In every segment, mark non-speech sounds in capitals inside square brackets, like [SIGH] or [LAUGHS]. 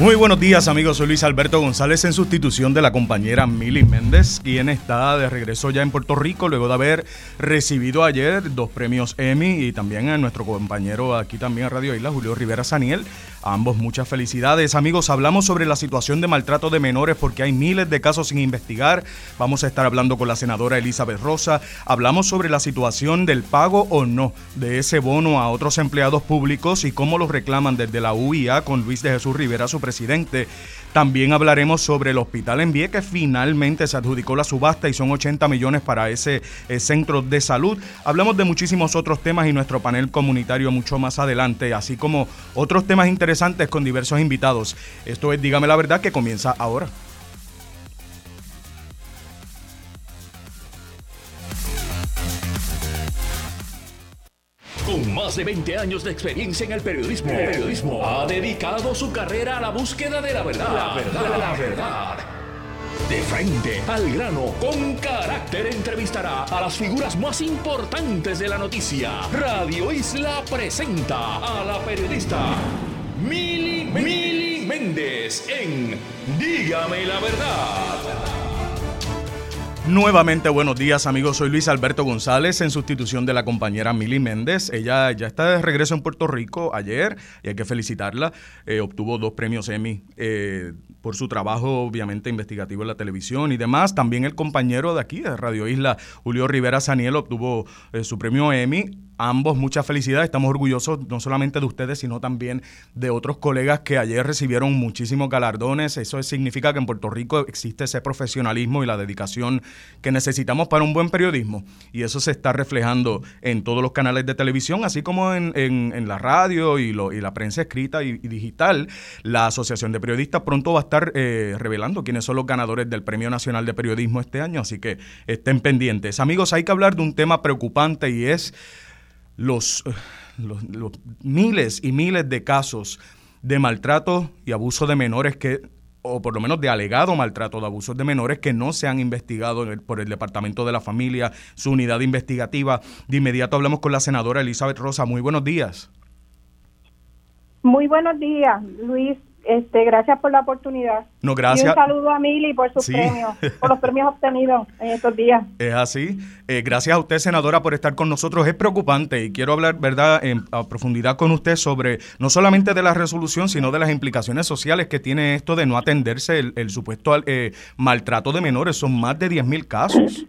Muy buenos días amigos, soy Luis Alberto González en sustitución de la compañera Mili Méndez, quien está de regreso ya en Puerto Rico luego de haber recibido ayer dos premios Emmy y también a nuestro compañero aquí también a Radio Isla, Julio Rivera Saniel. Ambos muchas felicidades. Amigos, hablamos sobre la situación de maltrato de menores porque hay miles de casos sin investigar. Vamos a estar hablando con la senadora Elizabeth Rosa. Hablamos sobre la situación del pago o no de ese bono a otros empleados públicos y cómo los reclaman desde la UIA con Luis de Jesús Rivera, su presidente. También hablaremos sobre el hospital en que finalmente se adjudicó la subasta y son 80 millones para ese eh, centro de salud. Hablamos de muchísimos otros temas y nuestro panel comunitario mucho más adelante, así como otros temas interesantes con diversos invitados. Esto es Dígame la verdad que comienza ahora. Con más de 20 años de experiencia en el periodismo, periodismo ha dedicado su carrera a la búsqueda de la verdad. La verdad, la verdad. De frente al grano, con carácter entrevistará a las figuras más importantes de la noticia. Radio Isla presenta a la periodista Mili, Méndez en Dígame la verdad. Nuevamente buenos días amigos, soy Luis Alberto González en sustitución de la compañera Mili Méndez. Ella ya está de regreso en Puerto Rico ayer y hay que felicitarla. Eh, obtuvo dos premios Emmy eh, por su trabajo obviamente investigativo en la televisión y demás. También el compañero de aquí de Radio Isla, Julio Rivera Saniel, obtuvo eh, su premio Emmy ambos mucha felicidad. Estamos orgullosos no solamente de ustedes, sino también de otros colegas que ayer recibieron muchísimos galardones. Eso significa que en Puerto Rico existe ese profesionalismo y la dedicación que necesitamos para un buen periodismo. Y eso se está reflejando en todos los canales de televisión, así como en, la radio y, la prensa escrita y, digital. La Asociación de Periodistas pronto va a estar eh, revelando quiénes son los ganadores del Premio Nacional de Periodismo este año, así que estén pendientes. Amigos, hay que hablar de un tema preocupante y es los, los, miles y miles de casos de maltrato y abuso de menores que o por lo menos de alegado maltrato de abusos de menores que no se han investigado por el Departamento de la Familia, su unidad investigativa. De inmediato hablamos con la senadora Elizabeth Rosa. Muy buenos días. Muy buenos días, Luis. Este, gracias por la oportunidad. No, gracias. Y un saludo a Mili por sus premios, [LAUGHS] por los premios obtenidos en estos días. Es así. Eh, gracias a usted, senadora, por estar con nosotros. Es preocupante y quiero hablar, ¿verdad?, en, a profundidad con usted sobre no solamente de la resolución, sino de las implicaciones sociales que tiene esto de no atenderse el, supuesto eh, maltrato de menores. Son más de 10 mil casos.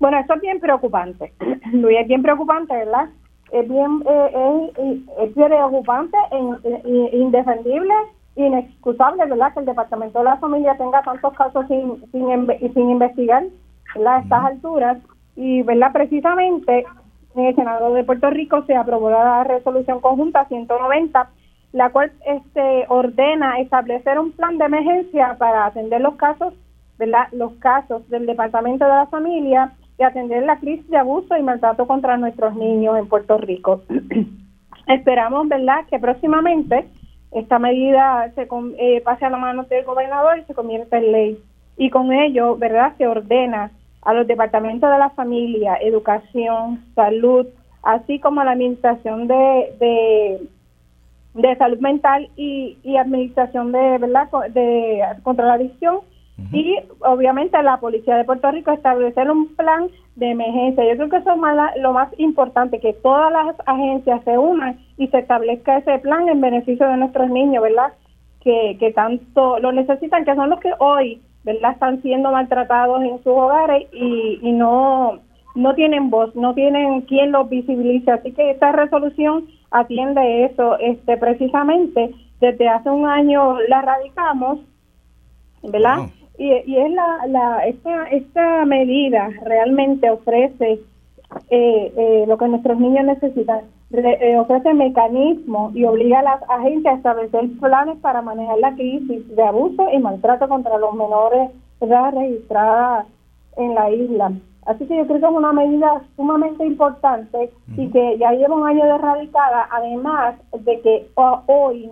Bueno, eso es bien preocupante. [CLEARS THROAT] Luis, es bien preocupante, ¿verdad? Es bien eh, es, preocupante e indefendible inexcusable verdad que el departamento de la familia tenga tantos casos sin sin, sin investigar a estas alturas. Y verdad precisamente en el Senado de Puerto Rico se aprobó la resolución conjunta 190 la cual este ordena establecer un plan de emergencia para atender los casos verdad los casos del departamento de la familia y atender la crisis de abuso y maltrato contra nuestros niños en Puerto Rico. [CLEARS THROAT] Esperamos, ¿verdad?, que próximamente esta medida se eh, pase a la mano del gobernador y se convierta en ley. Y con ello, ¿verdad?, se ordena a los departamentos de la familia, educación, salud, así como a la administración de, de, salud mental y, y administración de, ¿verdad?, de contra la adicción, y obviamente la policía de Puerto Rico establecer un plan de emergencia. Yo creo que eso es lo más importante, que todas las agencias se unan y se establezca ese plan en beneficio de nuestros niños, ¿verdad? Que, que tanto lo necesitan, que son los que hoy, ¿verdad? Están siendo maltratados en sus hogares y, y no no tienen voz, no tienen quien los visibilice. Así que esta resolución atiende eso. Este, precisamente, desde hace un año la radicamos, ¿verdad? Y, y es la, la esta, esta medida realmente ofrece eh, eh, lo que nuestros niños necesitan, eh, ofrece mecanismos y obliga a las agencias a establecer planes para manejar la crisis de abuso y maltrato contra los menores registradas en la isla. Así que yo creo que es una medida sumamente importante y que ya lleva un año de radicada, además de que hoy,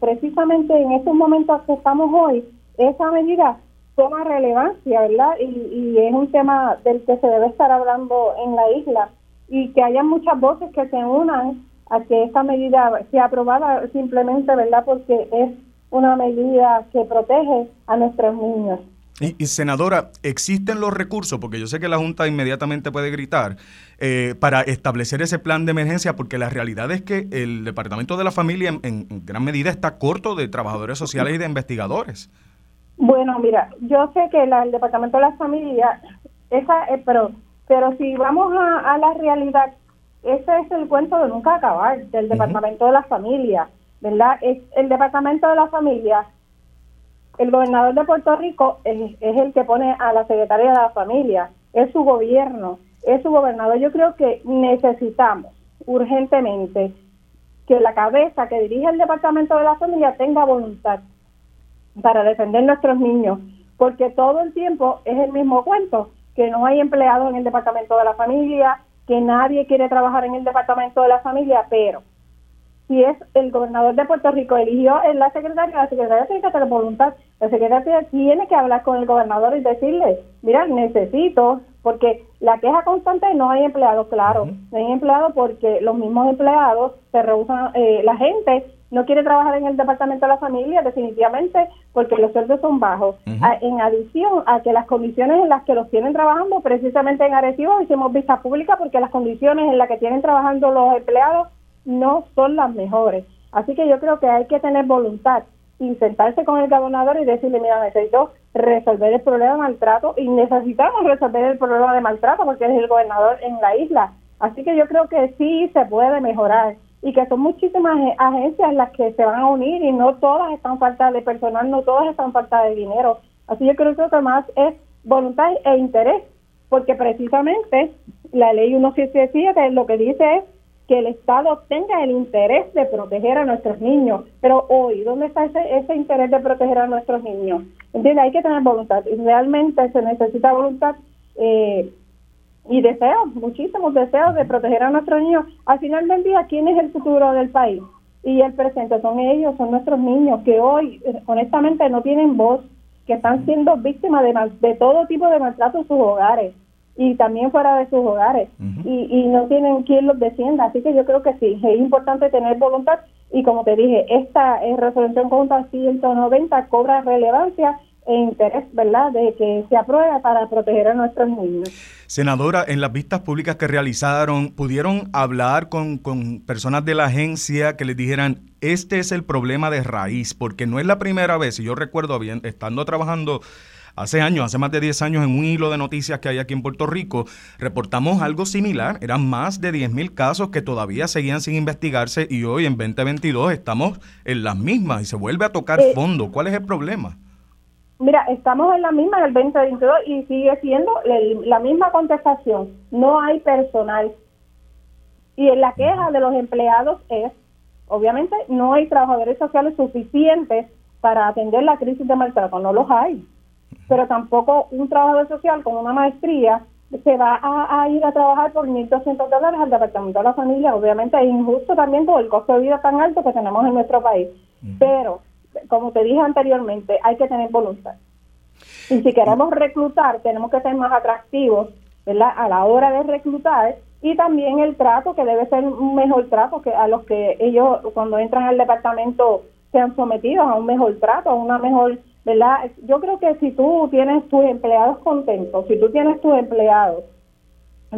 precisamente en estos momentos que estamos hoy, esa medida toma relevancia, ¿verdad? Y, y es un tema del que se debe estar hablando en la isla y que haya muchas voces que se unan a que esta medida sea aprobada simplemente, ¿verdad? Porque es una medida que protege a nuestros niños. Y, senadora, ¿existen los recursos? Porque yo sé que la Junta inmediatamente puede gritar eh, para establecer ese plan de emergencia, porque la realidad es que el Departamento de la Familia en, gran medida está corto de trabajadores sociales y de investigadores. Bueno, mira, yo sé que el Departamento de la Familia, esa, eh, pero, pero si vamos a, la realidad, ese es el cuento de nunca acabar del Departamento de la Familia, ¿verdad? Es, el Departamento de la Familia el gobernador de Puerto Rico es, el que pone a la secretaria de la familia, es su gobierno, es su gobernador. Yo creo que necesitamos urgentemente que la cabeza que dirige el departamento de la familia tenga voluntad para defender nuestros niños, porque todo el tiempo es el mismo cuento, que no hay empleados en el departamento de la familia, que nadie quiere trabajar en el departamento de la familia, pero si es el gobernador de Puerto Rico eligió en la secretaria, la secretaria tiene que tener voluntad, la secretaria tiene que hablar con el gobernador y decirle, mira, necesito, porque la queja constante no hay empleados, claro, no hay empleados porque los mismos empleados se rehusan, eh, la gente no quiere trabajar en el departamento de la familia definitivamente porque los sueldos son bajos. en adición a que las condiciones en las que los tienen trabajando, precisamente en Arecibo hicimos vista pública porque las condiciones en las que tienen trabajando los empleados no son las mejores. Así que yo creo que hay que tener voluntad y sentarse con el gobernador y decirle, mira, necesito resolver el problema de maltrato y necesitamos resolver el problema de maltrato porque es el gobernador en la isla. Así que yo creo que sí se puede mejorar y que son muchísimas agencias las que se van a unir y no todas están falta de personal, no todas están falta de dinero. Así yo creo que más es voluntad e interés, porque precisamente la ley 177 lo que dice es que el Estado tenga el interés de proteger a nuestros niños. Pero hoy, ¿dónde está ese, ese interés de proteger a nuestros niños? ¿Entiendes? Hay que tener voluntad. Y realmente se necesita voluntad eh, y deseos, muchísimos deseos de proteger a nuestros niños. Al final del día, ¿quién es el futuro del país? Y el presente son ellos, son nuestros niños que hoy, honestamente, no tienen voz, que están siendo víctimas de, de todo tipo de maltrato en sus hogares y también fuera de sus hogares y, y no tienen quien los defienda. Así que yo creo que sí, es importante tener voluntad y como te dije, esta eh, resolución contra 190 cobra relevancia e interés, ¿verdad?, de que se apruebe para proteger a nuestros niños. Senadora, en las vistas públicas que realizaron, ¿pudieron hablar con, con personas de la agencia que les dijeran, este es el problema de raíz? Porque no es la primera vez, y yo recuerdo, bien, estando trabajando Hace años, hace más de 10 años, en un hilo de noticias que hay aquí en Puerto Rico, reportamos algo similar. Eran más de 10.000 casos que todavía seguían sin investigarse y hoy en 2022 estamos en las mismas y se vuelve a tocar eh, fondo. ¿Cuál es el problema? Mira, estamos en la misma del 2022 y sigue siendo la misma contestación. No hay personal. Y en la queja de los empleados es, obviamente, no hay trabajadores sociales suficientes para atender la crisis de maltrato. No los hay pero tampoco un trabajador social con una maestría se va a, ir a trabajar por 1.200 dólares al Departamento de la Familia. Obviamente es injusto también por el costo de vida tan alto que tenemos en nuestro país. Pero, como te dije anteriormente, hay que tener voluntad. Y si queremos reclutar, tenemos que ser más atractivos ¿verdad? a la hora de reclutar y también el trato, que debe ser un mejor trato que a los que ellos cuando entran al departamento sean sometidos a un mejor trato, a una mejor ¿verdad? Yo creo que si tú tienes tus empleados contentos, si tú tienes tus empleados,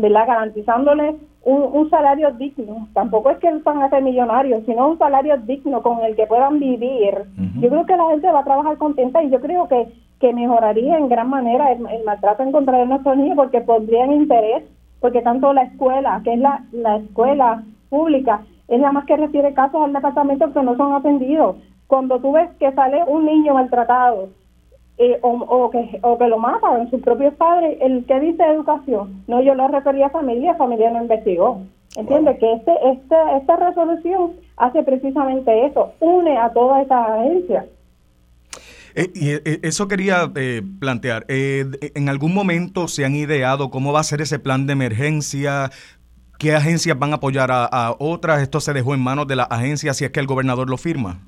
¿verdad? Garantizándoles un, salario digno, tampoco es que van a ser millonarios, sino un salario digno con el que puedan vivir. Yo creo que la gente va a trabajar contenta y yo creo que, que mejoraría en gran manera el, maltrato en contra de nuestros niños porque pondrían interés, porque tanto la escuela, que es la, la escuela pública, es la más que recibe casos al departamento que no son atendidos cuando tú ves que sale un niño maltratado eh, o, que, o que lo matan sus propios padres, ¿el que dice educación? No, yo lo refería a familia, familia no investigó. ¿Entiendes? Que este, este, esta resolución hace precisamente eso, une a todas estas agencias. Eh, y eh, eso quería plantear. ¿En algún momento se han ideado cómo va a ser ese plan de emergencia? ¿Qué agencias van a apoyar a, a otras? ¿Esto se dejó en manos de la agencia si es que el gobernador lo firma?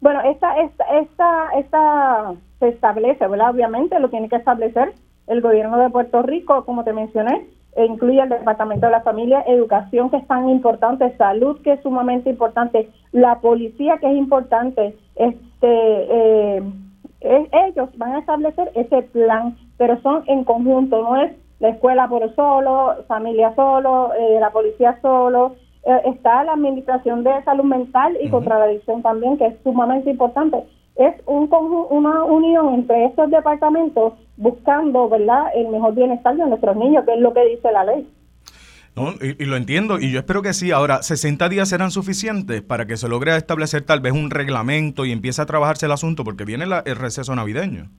Bueno, esta, esta, esta, esta se establece, ¿verdad? Obviamente lo tiene que establecer el gobierno de Puerto Rico, como te mencioné, e incluye el Departamento de la Familia, Educación, que es tan importante, Salud, que es sumamente importante, la Policía, que es importante, este eh, ellos van a establecer ese plan, pero son en conjunto, no es la escuela por solo, familia solo, eh, la policía solo, eh, está la administración de salud mental y contra la adicción también, que es sumamente importante. Es un una unión entre estos departamentos buscando, ¿verdad?, el mejor bienestar de nuestros niños, que es lo que dice la ley. y, lo entiendo, y yo espero que sí. Ahora, ¿60 días serán suficientes para que se logre establecer tal vez un reglamento y empiece a trabajarse el asunto? Porque viene el receso navideño.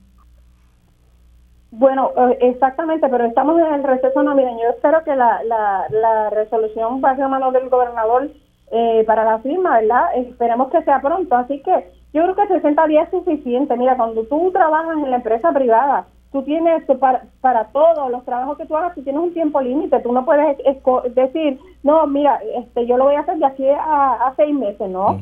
Bueno, eh, exactamente, pero estamos en el receso navideño. Yo espero que la, la, la resolución pase a mano del gobernador eh, para la firma, ¿verdad? Esperemos que sea pronto. Así que yo creo que 60 días es suficiente. Mira, cuando tú trabajas en la empresa privada, tú tienes para, para todos los trabajos que tú hagas, tú tienes un tiempo límite. Tú no puedes decir, no, mira, este, yo lo voy a hacer de aquí a, a seis meses, ¿no?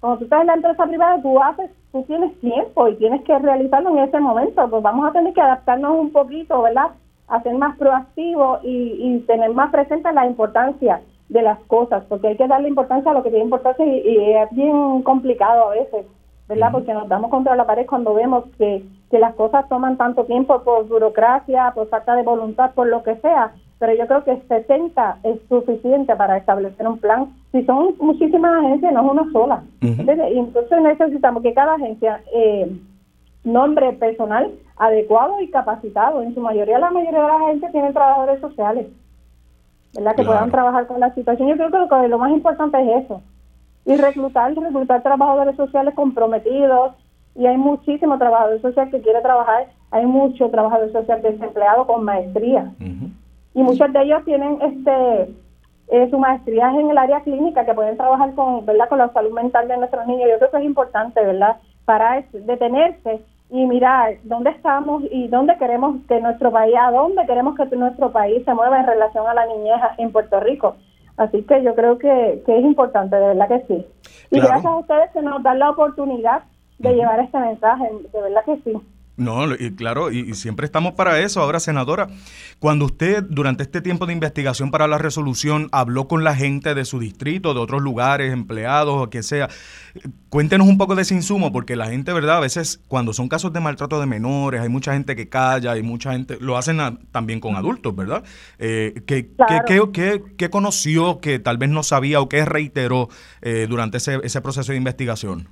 Cuando tú estás en la empresa privada, tú haces, tú tienes tiempo y tienes que realizarlo en ese momento. Pues vamos a tener que adaptarnos un poquito, ¿verdad? A ser más proactivos y, tener más presente la importancia de las cosas, porque hay que darle importancia a lo que tiene importancia y, es bien complicado a veces, ¿verdad? Porque nos damos contra la pared cuando vemos que, que las cosas toman tanto tiempo por burocracia, por falta de voluntad, por lo que sea pero yo creo que 60 es suficiente para establecer un plan. Si son muchísimas agencias, no es una sola. Entonces necesitamos que cada agencia eh, nombre personal adecuado y capacitado. En su mayoría, la mayoría de las agencias tienen trabajadores sociales, ¿verdad? Que puedan trabajar con la situación. Yo creo que lo, que lo más importante es eso. Y reclutar, reclutar trabajadores sociales comprometidos. Y hay muchísimos trabajadores sociales que quieren trabajar. Hay muchos trabajadores sociales desempleados con maestría y muchos de ellos tienen este eh, su maestría en el área clínica que pueden trabajar con verdad con la salud mental de nuestros niños yo creo que es importante verdad para detenerse y mirar dónde estamos y dónde queremos que nuestro país a dónde queremos que nuestro país se mueva en relación a la niñez en Puerto Rico así que yo creo que, que es importante de verdad que sí. Y gracias a ustedes que nos dan la oportunidad de llevar este mensaje de verdad que sí no, y claro, y, siempre estamos para eso. Ahora, senadora, cuando usted durante este tiempo de investigación para la resolución habló con la gente de su distrito, de otros lugares, empleados o que sea, cuéntenos un poco de ese insumo, porque la gente, ¿verdad? A veces cuando son casos de maltrato de menores, hay mucha gente que calla y mucha gente lo hacen también con adultos, ¿verdad? Eh, ¿qué, qué, conoció que tal vez no sabía o qué reiteró eh, durante ese, ese proceso de investigación?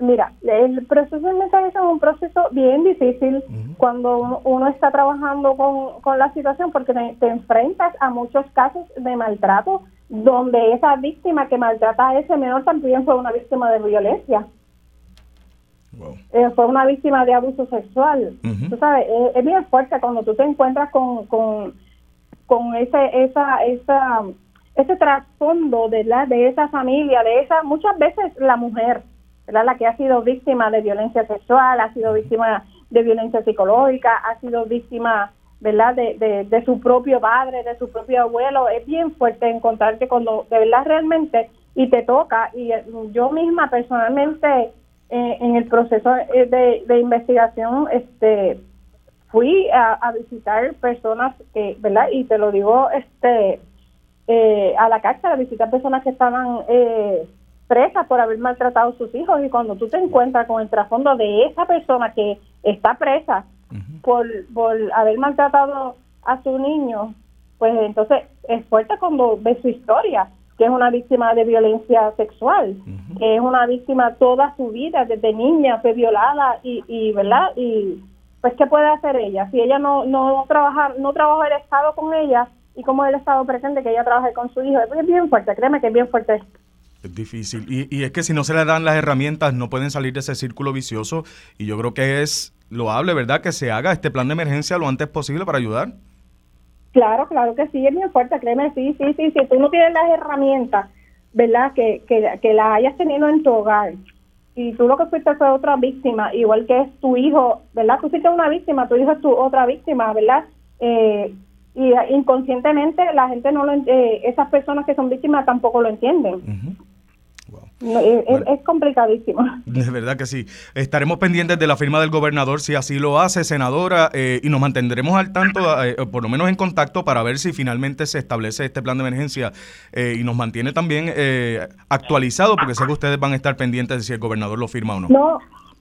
Mira, el proceso de mensaje es un proceso bien difícil cuando uno, está trabajando con, la situación porque te, enfrentas a muchos casos de maltrato donde esa víctima que maltrata a ese menor también fue una víctima de violencia. Eh, fue una víctima de abuso sexual. Tú sabes, es, bien fuerte cuando tú te encuentras con, con, con ese, esa, esa, ese trasfondo de, la, de esa familia, de esa, muchas veces la mujer la que ha sido víctima de violencia sexual, ha sido víctima de violencia psicológica, ha sido víctima, ¿verdad?, de, de, su propio padre, de su propio abuelo. Es bien fuerte encontrarte cuando de verdad realmente y te toca. Y eh, yo misma personalmente eh, en el proceso de, de, investigación, este fui a, visitar personas que, ¿verdad? Y te lo digo, este eh, a la cárcel, a visitar personas que estaban eh, presa por haber maltratado a sus hijos. Y cuando tú te encuentras con el trasfondo de esa persona que está presa por, por haber maltratado a su niño, pues entonces es fuerte cuando ves su historia, que es una víctima de violencia sexual, que es una víctima toda su vida, desde niña fue violada y, y ¿verdad? Y pues ¿qué puede hacer ella? Si ella no no trabaja no trabaja el Estado con ella y como el Estado presente que ella trabaje con su hijo, es bien fuerte, créeme que es bien fuerte es difícil. Y, y, es que si no se le dan las herramientas, no pueden salir de ese círculo vicioso. Y yo creo que es loable, ¿verdad?, que se haga este plan de emergencia lo antes posible para ayudar. Claro, claro que sí, es bien fuerte, créeme, sí, sí, sí. Si tú no tienes las herramientas, ¿verdad?, que, que, que las hayas tenido en tu hogar. Y tú lo que fuiste fue otra víctima, igual que es tu hijo, ¿verdad? Tú fuiste una víctima, tu hijo es tu otra víctima, ¿verdad? Eh, y inconscientemente la gente no lo eh, esas personas que son víctimas tampoco lo entienden. Es, complicadísimo. [LAUGHS] De verdad que sí. Estaremos pendientes de la firma del gobernador si así lo hace, senadora, eh, y nos mantendremos al tanto, eh, por lo menos en contacto, para ver si finalmente se establece este plan de emergencia eh, y nos mantiene también actualizado, porque sé que ustedes van a estar pendientes de si el gobernador lo firma o no. No,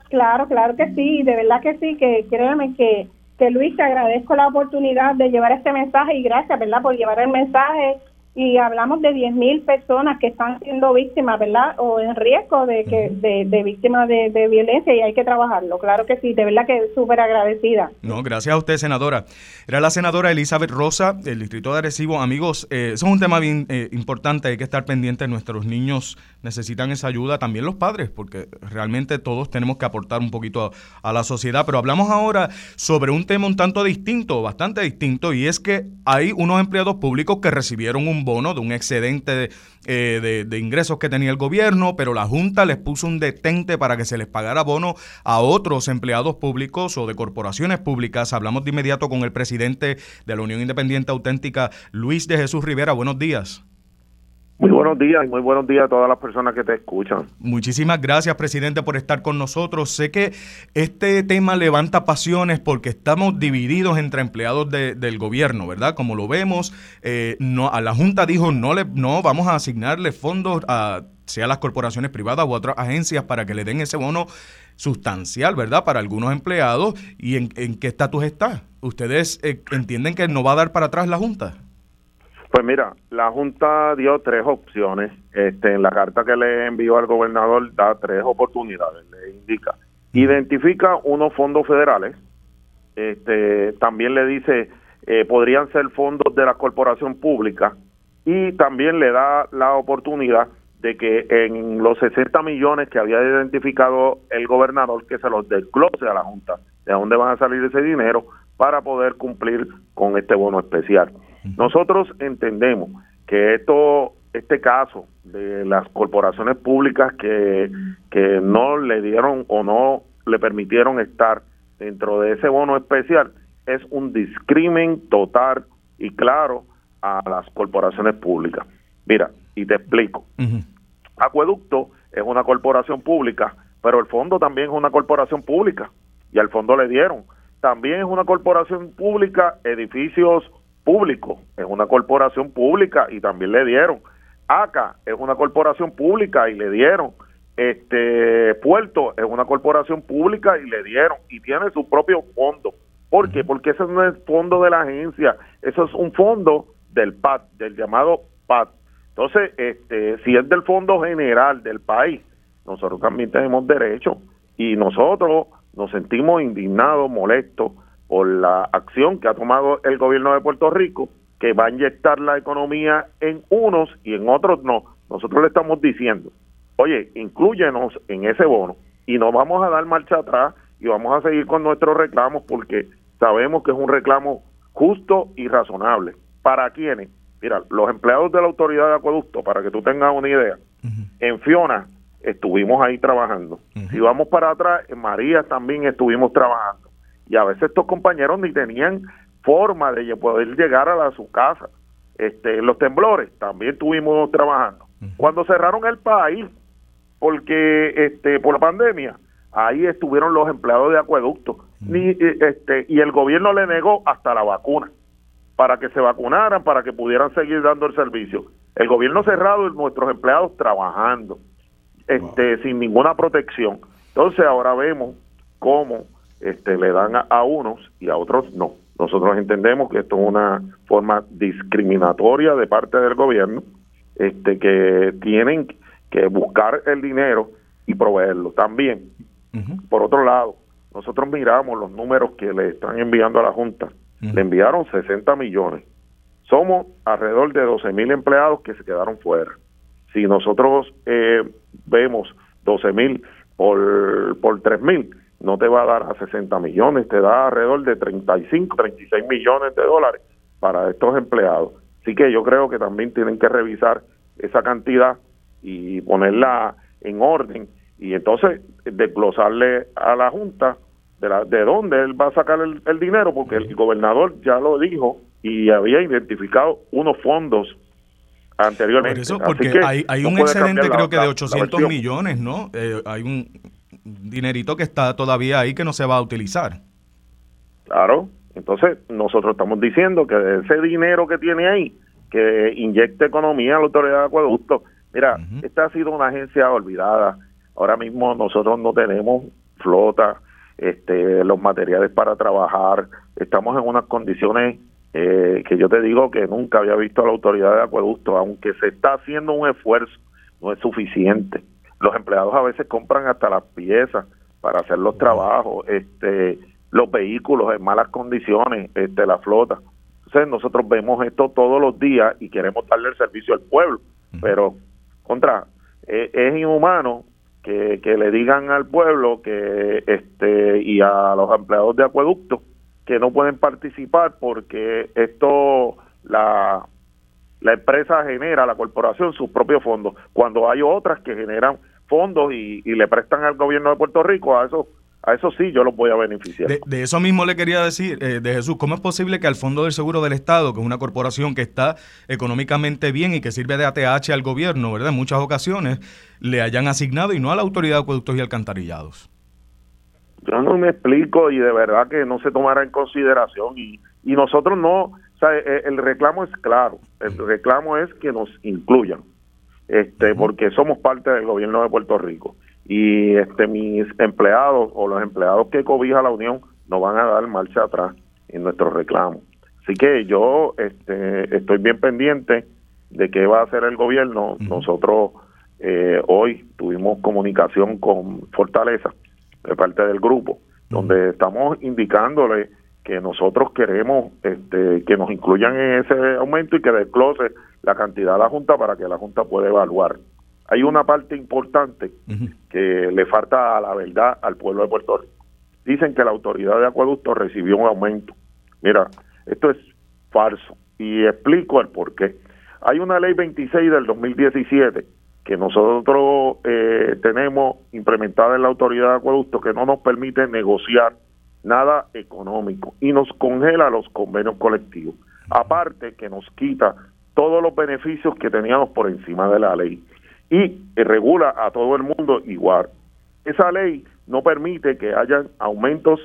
claro, claro que sí, de verdad que sí, que créanme que, que Luis, te agradezco la oportunidad de llevar este mensaje y gracias, ¿verdad?, por llevar el mensaje y hablamos de 10.000 personas que están siendo víctimas, ¿verdad? O en riesgo de que de, víctimas de, violencia y hay que trabajarlo. Claro que sí, de verdad que súper agradecida. No, gracias a usted, senadora. Era la senadora Elizabeth Rosa, del Distrito de Arecibo. Amigos, eh, eso es un tema bien eh, importante, hay que estar pendientes. Nuestros niños necesitan esa ayuda, también los padres, porque realmente todos tenemos que aportar un poquito a, a la sociedad. Pero hablamos ahora sobre un tema un tanto distinto, bastante distinto, y es que hay unos empleados públicos que recibieron un bono de un excedente eh, de, ingresos que tenía el gobierno, pero la Junta les puso un detente para que se les pagara bono a otros empleados públicos o de corporaciones públicas. Hablamos de inmediato con el presidente de la Unión Independiente Auténtica, Luis de Jesús Rivera. Buenos días. Muy buenos días y muy buenos días a todas las personas que te escuchan. Muchísimas gracias, presidente, por estar con nosotros. Sé que este tema levanta pasiones porque estamos divididos entre empleados del gobierno, ¿verdad? Como lo vemos, eh, no, a la Junta dijo no le, no vamos a asignarle fondos a sea las corporaciones privadas u otras agencias para que le den ese bono sustancial, ¿verdad? Para algunos empleados. ¿Y en, qué estatus está? ¿Ustedes eh, entienden que no va a dar para atrás la Junta? Pues mira, la Junta dio tres opciones. Este, en la carta que le envió al gobernador da tres oportunidades, le indica. Identifica unos fondos federales, este, también le dice, eh, podrían ser fondos de la corporación pública y también le da la oportunidad de que en los 60 millones que había identificado el gobernador, que se los desglose a la Junta, de dónde van a salir ese dinero para poder cumplir con este bono especial. Nosotros entendemos que esto, este caso de las corporaciones públicas que, que no le dieron o no le permitieron estar dentro de ese bono especial es un discrimen total y claro a las corporaciones públicas. Mira, y te explico. Acueducto es una corporación pública, pero el fondo también es una corporación pública y al fondo le dieron. También es una corporación pública edificios público, es una corporación pública y también le dieron. ACA es una corporación pública y le dieron. Este Puerto es una corporación pública y le dieron y tiene su propio fondo. ¿Por qué? Porque ese no es fondo de la agencia, eso es un fondo del PAT, del llamado PAT. Entonces, este, si es del fondo general del país, nosotros también tenemos derecho y nosotros nos sentimos indignados, molestos por la acción que ha tomado el gobierno de Puerto Rico, que va a inyectar la economía en unos y en otros no. Nosotros le estamos diciendo, oye, incluyenos en ese bono y no vamos a dar marcha atrás y vamos a seguir con nuestros reclamos porque sabemos que es un reclamo justo y razonable. ¿Para quiénes? Mira, los empleados de la autoridad de acueducto, para que tú tengas una idea, en Fiona estuvimos ahí trabajando. Si vamos para atrás, en María también estuvimos trabajando y a veces estos compañeros ni tenían forma de poder llegar a, la, su casa. Este, los temblores también estuvimos trabajando. Cuando cerraron el país, porque este, por la pandemia, ahí estuvieron los empleados de acueducto. Ni, eh, este, y el gobierno le negó hasta la vacuna para que se vacunaran, para que pudieran seguir dando el servicio. El gobierno cerrado y nuestros empleados trabajando, este, sin ninguna protección. Entonces ahora vemos cómo este, le dan a, unos y a otros no. Nosotros entendemos que esto es una forma discriminatoria de parte del gobierno, este, que tienen que buscar el dinero y proveerlo. También, por otro lado, nosotros miramos los números que le están enviando a la Junta. Le enviaron 60 millones. Somos alrededor de 12 mil empleados que se quedaron fuera. Si nosotros eh, vemos 12 mil por, por 3 mil, no te va a dar a 60 millones, te da alrededor de 35, 36 millones de dólares para estos empleados. Así que yo creo que también tienen que revisar esa cantidad y ponerla en orden y entonces desglosarle a la Junta de, la, de dónde él va a sacar el, el dinero, porque el gobernador ya lo dijo y había identificado unos fondos anteriormente. Por eso, porque hay, hay un excedente creo que de 800 millones, ¿no? Eh, hay un dinerito que está todavía ahí que no se va a utilizar. Claro, entonces nosotros estamos diciendo que ese dinero que tiene ahí, que inyecte economía a la autoridad de acueducto. Mira, esta ha sido una agencia olvidada. Ahora mismo nosotros no tenemos flota, este, los materiales para trabajar, estamos en unas condiciones eh, que yo te digo que nunca había visto a la autoridad de acueducto, aunque se está haciendo un esfuerzo, no es suficiente. Los empleados a veces compran hasta las piezas para hacer los trabajos, este, los vehículos en malas condiciones, este, la flota. Entonces nosotros vemos esto todos los días y queremos darle el servicio al pueblo, pero contra, e, es inhumano que, que le digan al pueblo que este y a los empleados de acueducto que no pueden participar porque esto la la empresa genera, la corporación, sus propios fondos, cuando hay otras que generan fondos y, y le prestan al gobierno de Puerto Rico, a eso a eso sí yo los voy a beneficiar. De, eso mismo le quería decir, eh, de Jesús, ¿cómo es posible que al Fondo del Seguro del Estado, que es una corporación que está económicamente bien y que sirve de ATH al gobierno, ¿verdad? En muchas ocasiones, le hayan asignado y no a la Autoridad de Acueductos y Alcantarillados. Yo no me explico y de verdad que no se tomará en consideración y, y nosotros no, o sea, e, el, reclamo es claro, el reclamo es que nos incluyan, este, porque somos parte del gobierno de Puerto Rico. Y este mis empleados o los empleados que cobija la Unión no van a dar marcha atrás en nuestro reclamo. Así que yo este, estoy bien pendiente de qué va a hacer el gobierno. Nosotros eh, hoy tuvimos comunicación con Fortaleza de parte del grupo, donde estamos indicándole que nosotros queremos este, que nos incluyan en ese aumento y que desglose la cantidad de la Junta para que la Junta pueda evaluar hay una parte importante que le falta a la verdad al pueblo de Puerto Rico. Dicen que la autoridad de acueducto recibió un aumento. Mira, esto es falso y explico el por qué. Hay una ley 26 del 2017 que nosotros eh, tenemos implementada en la autoridad de acueducto que no nos permite negociar nada económico y nos congela los convenios colectivos. Aparte que nos quita todos los beneficios que teníamos por encima de la ley y regula a todo el mundo igual. Esa ley no permite que hayan aumentos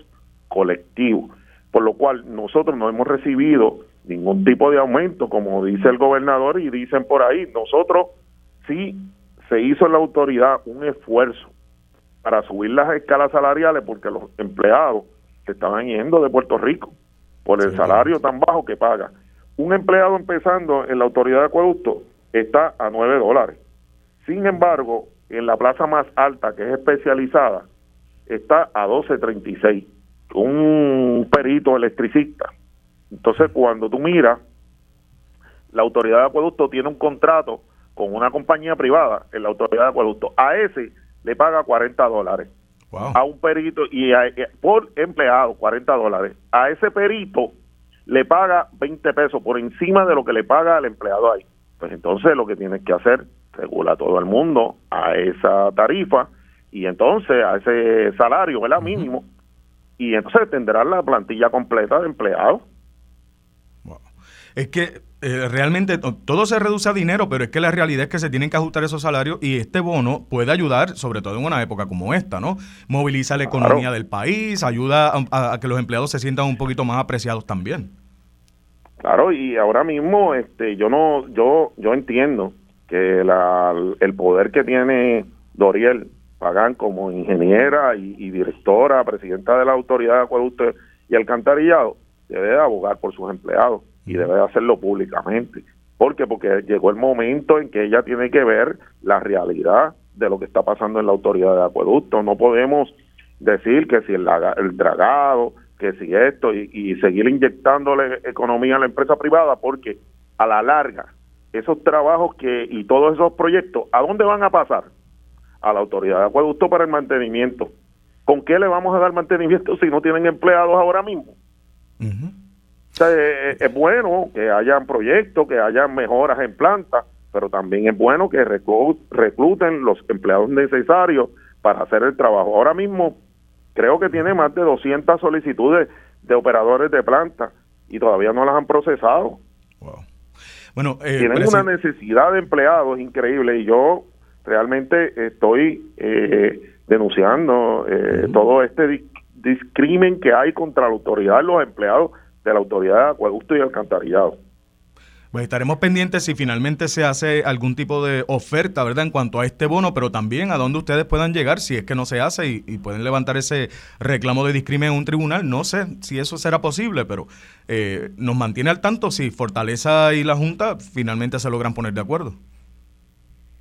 colectivos, por lo cual nosotros no hemos recibido ningún tipo de aumento, como dice el gobernador y dicen por ahí, nosotros sí se hizo en la autoridad un esfuerzo para subir las escalas salariales porque los empleados se estaban yendo de Puerto Rico por el salario tan bajo que paga. Un empleado empezando en la autoridad de acueducto está a 9 dólares sin embargo, en la plaza más alta, que es especializada, está a 12.36, un perito electricista. Entonces, cuando tú miras, la autoridad de acueducto tiene un contrato con una compañía privada, en la autoridad de acueducto. A ese le paga 40 dólares. A un perito, y eh, por empleado, 40 dólares. A ese perito le paga 20 pesos por encima de lo que le paga al empleado ahí. Pues entonces lo que tienes que hacer regula todo el mundo a esa tarifa y entonces a ese salario, ¿verdad? Mínimo. Y entonces tendrá la plantilla completa de empleados. Es que eh, realmente todo se reduce a dinero, pero es que la realidad es que se tienen que ajustar esos salarios y este bono puede ayudar, sobre todo en una época como esta, ¿no? Moviliza la economía del país, ayuda a, a, que los empleados se sientan un poquito más apreciados también. Claro, y ahora mismo este yo no yo yo entiendo que la, el poder que tiene Doriel Pagán como ingeniera y, directora, presidenta de la Autoridad de Acueducto y Alcantarillado, debe de abogar por sus empleados y debe de hacerlo públicamente. ¿Por qué? Porque llegó el momento en que ella tiene que ver la realidad de lo que está pasando en la Autoridad de Acueducto. No podemos decir que si el, el dragado, que si esto, y, y seguir inyectándole economía a la empresa privada, porque a la larga esos trabajos que y todos esos proyectos, ¿a dónde van a pasar? A la autoridad de acueducto para el mantenimiento. ¿Con qué le vamos a dar mantenimiento si no tienen empleados ahora mismo? O sea, es, es, bueno que hayan proyectos, que hayan mejoras en planta, pero también es bueno que recluten los empleados necesarios para hacer el trabajo. Ahora mismo creo que tiene más de 200 solicitudes de operadores de planta y todavía no las han procesado. Bueno, eh, tienen una necesidad de empleados increíble y yo realmente estoy eh, denunciando eh, todo este discrimen que hay contra la autoridad de los empleados de la autoridad de acueducto y alcantarillado. Pues estaremos pendientes si finalmente se hace algún tipo de oferta, ¿verdad? En cuanto a este bono, pero también a dónde ustedes puedan llegar si es que no se hace y, pueden levantar ese reclamo de discrimen en un tribunal. No sé si eso será posible, pero eh, nos mantiene al tanto si Fortaleza y la Junta finalmente se logran poner de acuerdo.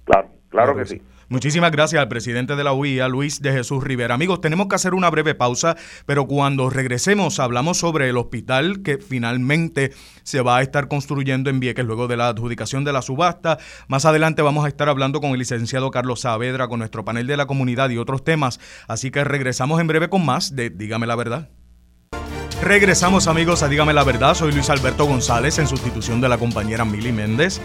Claro, claro, que sí. Muchísimas gracias al presidente de la UIA, Luis de Jesús Rivera. Amigos, tenemos que hacer una breve pausa, pero cuando regresemos hablamos sobre el hospital que finalmente se va a estar construyendo en Vieques luego de la adjudicación de la subasta. Más adelante vamos a estar hablando con el licenciado Carlos Saavedra, con nuestro panel de la comunidad y otros temas. Así que regresamos en breve con más de Dígame la verdad. Regresamos amigos a Dígame la verdad, soy Luis Alberto González en sustitución de la compañera Mili Méndez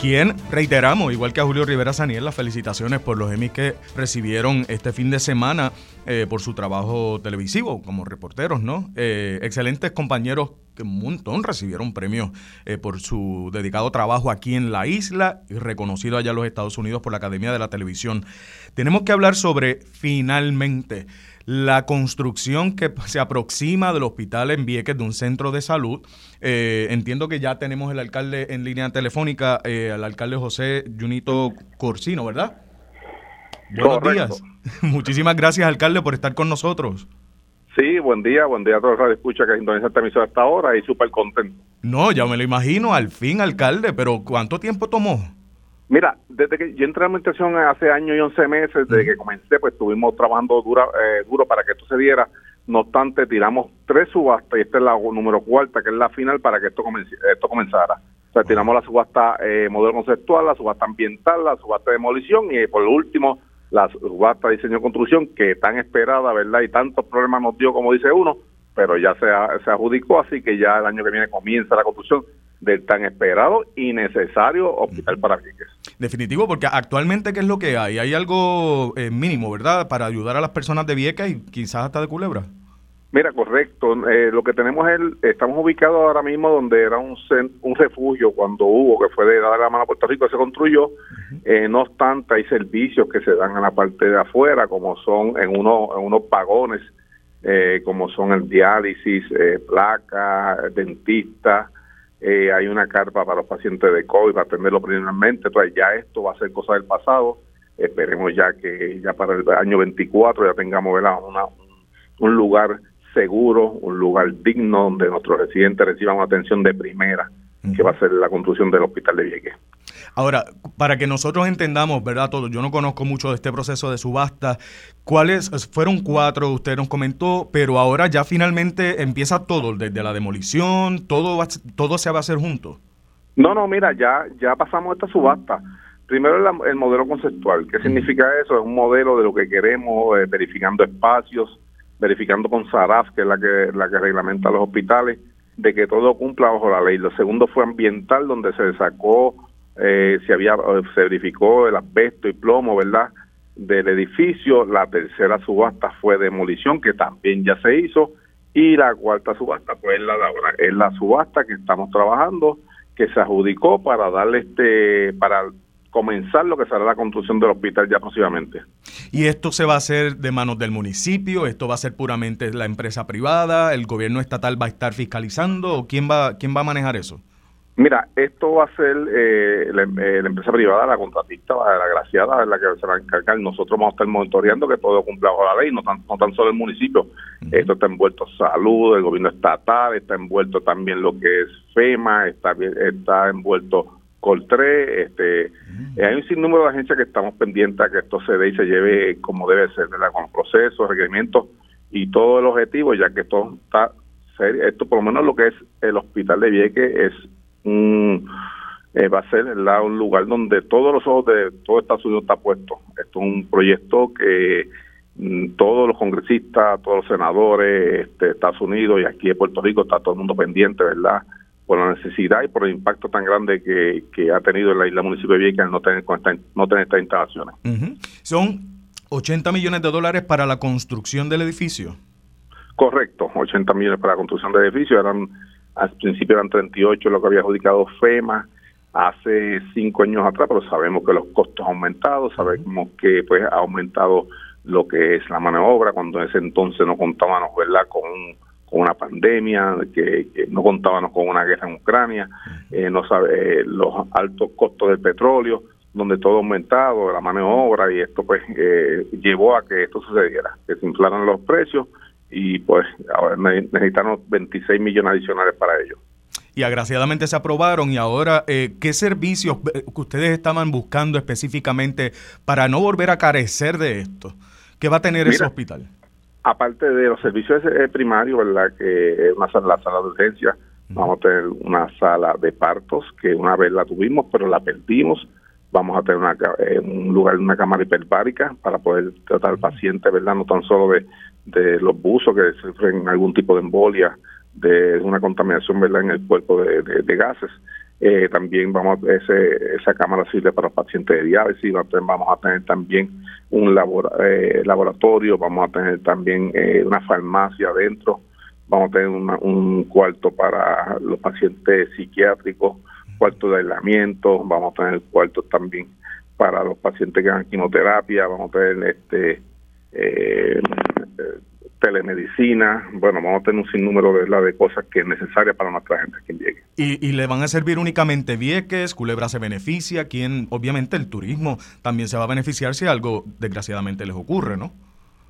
quien reiteramos, igual que a Julio Rivera Saniel, las felicitaciones por los Emmys que recibieron este fin de semana eh, por su trabajo televisivo como reporteros, ¿no? Eh, excelentes compañeros que un montón recibieron premios eh, por su dedicado trabajo aquí en la isla y reconocido allá en los Estados Unidos por la Academia de la Televisión. Tenemos que hablar sobre finalmente la construcción que se aproxima del hospital en Vieques de un centro de salud. Eh, entiendo que ya tenemos el alcalde en línea telefónica, eh, al alcalde José Junito Corsino, ¿verdad? Buenos días. [LAUGHS] Muchísimas gracias, alcalde, por estar con nosotros. Sí, buen día, buen día a todos los que escuchan que Indonesia esta emisora hasta ahora y súper contento. No, ya me lo imagino, al fin, alcalde, pero ¿cuánto tiempo tomó? Mira, desde que yo entré a la administración hace año y once meses, desde que comencé, pues estuvimos trabajando dura, eh, duro para que esto se diera. No obstante, tiramos tres subastas y esta es la número cuarta, que es la final, para que esto, esto comenzara. O sea, tiramos la subasta eh, modelo conceptual, la subasta ambiental, la subasta de demolición y por último la subasta de diseño y construcción, que tan esperada, ¿verdad? Y tantos problemas nos dio, como dice uno, pero ya se, se adjudicó, así que ya el año que viene comienza la construcción del tan esperado y necesario hospital para Vieques. Definitivo, porque actualmente, ¿qué es lo que hay? Hay algo eh, mínimo, ¿verdad?, para ayudar a las personas de Vieques y quizás hasta de Culebra. Mira, correcto. Eh, lo que tenemos es, estamos ubicados ahora mismo donde era un, un refugio cuando hubo, que fue de dar la mano a Puerto Rico, se construyó. Eh, no obstante, hay servicios que se dan en la parte de afuera, como son en, uno, en unos vagones, como son el diálisis, placa, dentista, eh, hay una carpa para los pacientes de COVID para atenderlo primeramente, entonces ya esto va a ser cosa del pasado, esperemos ya que ya para el año 24 ya tengamos Una, un lugar seguro, un lugar digno donde nuestros residentes reciban una atención de primera, que va a ser la construcción del hospital de Vieques. Ahora, para que nosotros entendamos, ¿verdad? Todo, yo no conozco mucho de este proceso de subasta. ¿Cuáles fueron cuatro? Usted nos comentó, pero ahora ya finalmente empieza todo, desde la demolición, todo, va, todo se va a hacer junto. No, no, mira, ya, ya pasamos esta subasta. Primero el, modelo conceptual. ¿Qué significa eso? Es un modelo de lo que queremos, eh, verificando espacios, verificando con SARAF, que es la que, la que reglamenta los hospitales, de que todo cumpla bajo la ley. Lo segundo fue ambiental, donde se sacó eh, se había eh, se verificó el asbesto y plomo, ¿verdad? Del edificio. La tercera subasta fue demolición, que también ya se hizo. Y la cuarta subasta, pues la es la subasta que estamos trabajando, que se adjudicó para darle este, para comenzar lo que será la construcción del hospital ya próximamente. ¿Y esto se va a hacer de manos del municipio? ¿Esto va a ser puramente la empresa privada? ¿El gobierno estatal va a estar fiscalizando? ¿O quién va, quién va a manejar eso? Mira, esto va a ser eh, eh, la, empresa privada, la contratista, la agraciada, la que se va a encargar. Nosotros vamos a estar monitoreando que todo cumpla bajo la ley, no tan, no tan solo el municipio. Esto está envuelto salud, el gobierno estatal, está envuelto también lo que es FEMA, está, está envuelto Coltre. Este, eh, Hay un sinnúmero de agencias que estamos pendientes a que esto se dé y se lleve como debe ser, ¿verdad? con procesos, requerimientos y todo el objetivo, ya que esto está esto por lo menos lo que es el hospital de Vieques es un eh, va a ser un lugar donde todos los ojos de todo Estados Unidos está puesto. Esto es un proyecto que mm, todos los congresistas, todos los senadores de Estados Unidos y aquí en Puerto Rico está todo el mundo pendiente, ¿verdad? Por la necesidad y por el impacto tan grande que, que ha tenido en la isla municipio de Vieques no tener, no tener estas instalaciones. Son 80 millones de dólares para la construcción del edificio. Correcto, 80 millones para la construcción del edificio. Eran al principio eran 38 lo que había adjudicado FEMA, hace cinco años atrás, pero sabemos que los costos han aumentado, sabemos que pues ha aumentado lo que es la mano de obra, cuando en ese entonces no contábamos ¿verdad? Con, con una pandemia, que, no contábamos con una guerra en Ucrania, eh, no sabe, eh, los altos costos del petróleo, donde todo ha aumentado, la mano de obra, y esto pues eh, llevó a que esto sucediera, que se inflaran los precios y pues ahora necesitaron 26 millones adicionales para ello y agraciadamente se aprobaron y ahora, eh, ¿qué servicios que ustedes estaban buscando específicamente para no volver a carecer de esto? ¿Qué va a tener ese hospital? Aparte de los servicios eh, primarios, ¿verdad? Que es una sala, la sala de urgencia, vamos a tener una sala de partos, que una vez la tuvimos, pero la perdimos. Vamos a tener una, eh, un lugar, una cámara hiperbárica para poder tratar al paciente, ¿verdad? No tan solo de, de los buzos que sufren algún tipo de embolia, de una contaminación ¿verdad? en el cuerpo de, gases. Eh, también vamos a, ese, esa cámara sirve para pacientes de diálisis, vamos a tener también un eh, laboratorio, vamos a tener también eh, una farmacia adentro, vamos a tener un cuarto para los pacientes psiquiátricos, cuarto de aislamiento, vamos a tener cuartos también para los pacientes que dan quimioterapia, vamos a tener este eh, telemedicina, bueno, vamos a tener un sinnúmero de, de cosas que es necesaria para nuestra gente quien llegue. ¿Y, ¿Y, le van a servir únicamente Vieques? ¿Culebra se beneficia? ¿Quién? Obviamente el turismo también se va a beneficiar si algo desgraciadamente les ocurre, ¿no?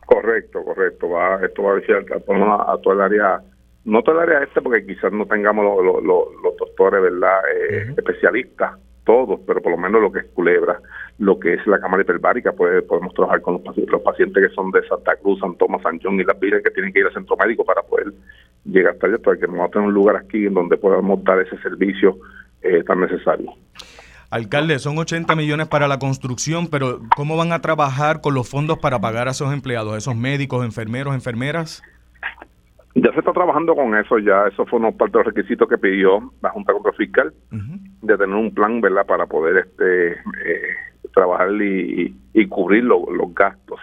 Correcto, correcto. Va, esto va a beneficiar a, a, todo el área, no todo el área este porque quizás no tengamos los doctores, ¿verdad? Eh, especialistas todos, pero por lo menos lo que es Culebra, lo que es la cámara hiperbárica, pues podemos trabajar con los pacientes, los pacientes que son de Santa Cruz, San Tomás, San John y las Virgen que tienen que ir al centro médico para poder llegar hasta allá, para que no tener un lugar aquí en donde podamos dar ese servicio eh, tan necesario. Alcalde, son 80 millones para la construcción, pero ¿cómo van a trabajar con los fondos para pagar a esos empleados, a esos médicos, enfermeros, enfermeras? Ya se está trabajando con eso, ya eso fue uno parte de los requisitos que pidió la Junta Control Fiscal, de tener un plan, ¿verdad?, para poder este eh, trabajar y, cubrir los gastos.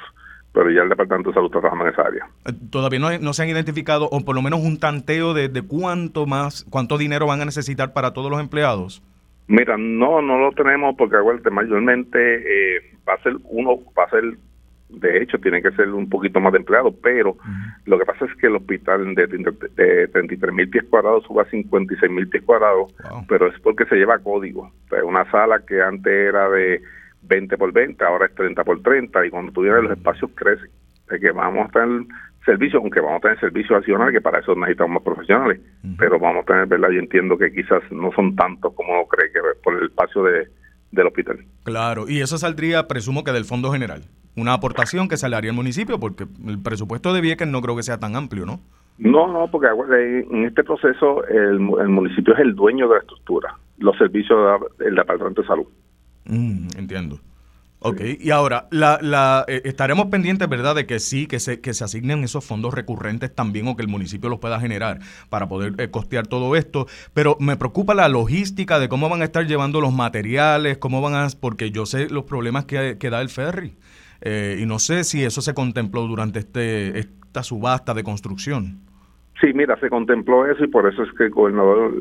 Pero ya el Departamento de Salud está trabajando en esa área. Eh, Todavía no, se han identificado, o por lo menos un tanteo de, cuánto más, cuánto dinero van a necesitar para todos los empleados. Mira, no, no lo tenemos porque acuérdate, mayormente eh, va a ser uno, va a ser de hecho tiene que ser un poquito más de empleados, pero lo que pasa es que el hospital de, de, 33 mil pies cuadrados suba a 56 mil pies cuadrados, pero es porque se lleva código. una sala que antes era de 20 por 20, ahora es 30 por 30, y cuando tú vienes los espacios crecen. De que vamos a tener servicios, aunque vamos a tener servicios adicionales, que para eso necesitamos más profesionales, pero vamos a tener, ¿verdad? Yo entiendo que quizás no son tantos como cree que por el espacio de, del hospital. Claro, y eso saldría, presumo que del Fondo General una aportación que se le haría al municipio, porque el presupuesto de Vieques no creo que sea tan amplio, ¿no? No, no, porque en este proceso el, municipio es el dueño de la estructura, los servicios del Departamento de Salud. Mm, entiendo. Ok, y ahora, la, la, eh, estaremos pendientes, ¿verdad?, de que sí, que se, que se asignen esos fondos recurrentes también o que el municipio los pueda generar para poder eh, costear todo esto, pero me preocupa la logística de cómo van a estar llevando los materiales, cómo van a, porque yo sé los problemas que, que da el ferry. Eh, y no sé si eso se contempló durante este esta subasta de construcción. Sí, mira, se contempló eso y por eso es que el gobernador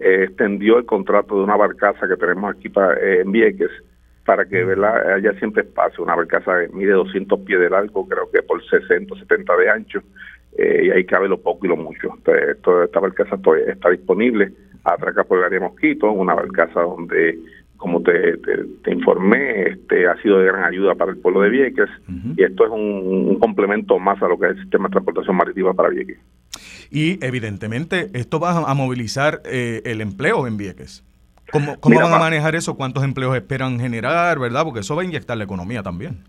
eh, eh, extendió el contrato de una barcaza que tenemos aquí para, en Vieques para que ¿verdad? haya siempre espacio. Una barcaza que mide 200 pies de largo, creo que por 60, 70 de ancho, y ahí cabe lo poco y lo mucho. Entonces, toda esta barcaza está disponible. Atraca por el área Mosquito, una barcaza donde como te, te, informé, este ha sido de gran ayuda para el pueblo de Vieques y esto es un, complemento más a lo que es el sistema de transportación marítima para Vieques. Y evidentemente esto va a movilizar eh, el empleo en Vieques. ¿Cómo, cómo van a manejar eso? ¿Cuántos empleos esperan generar? ¿Verdad? Porque eso va a inyectar la economía también.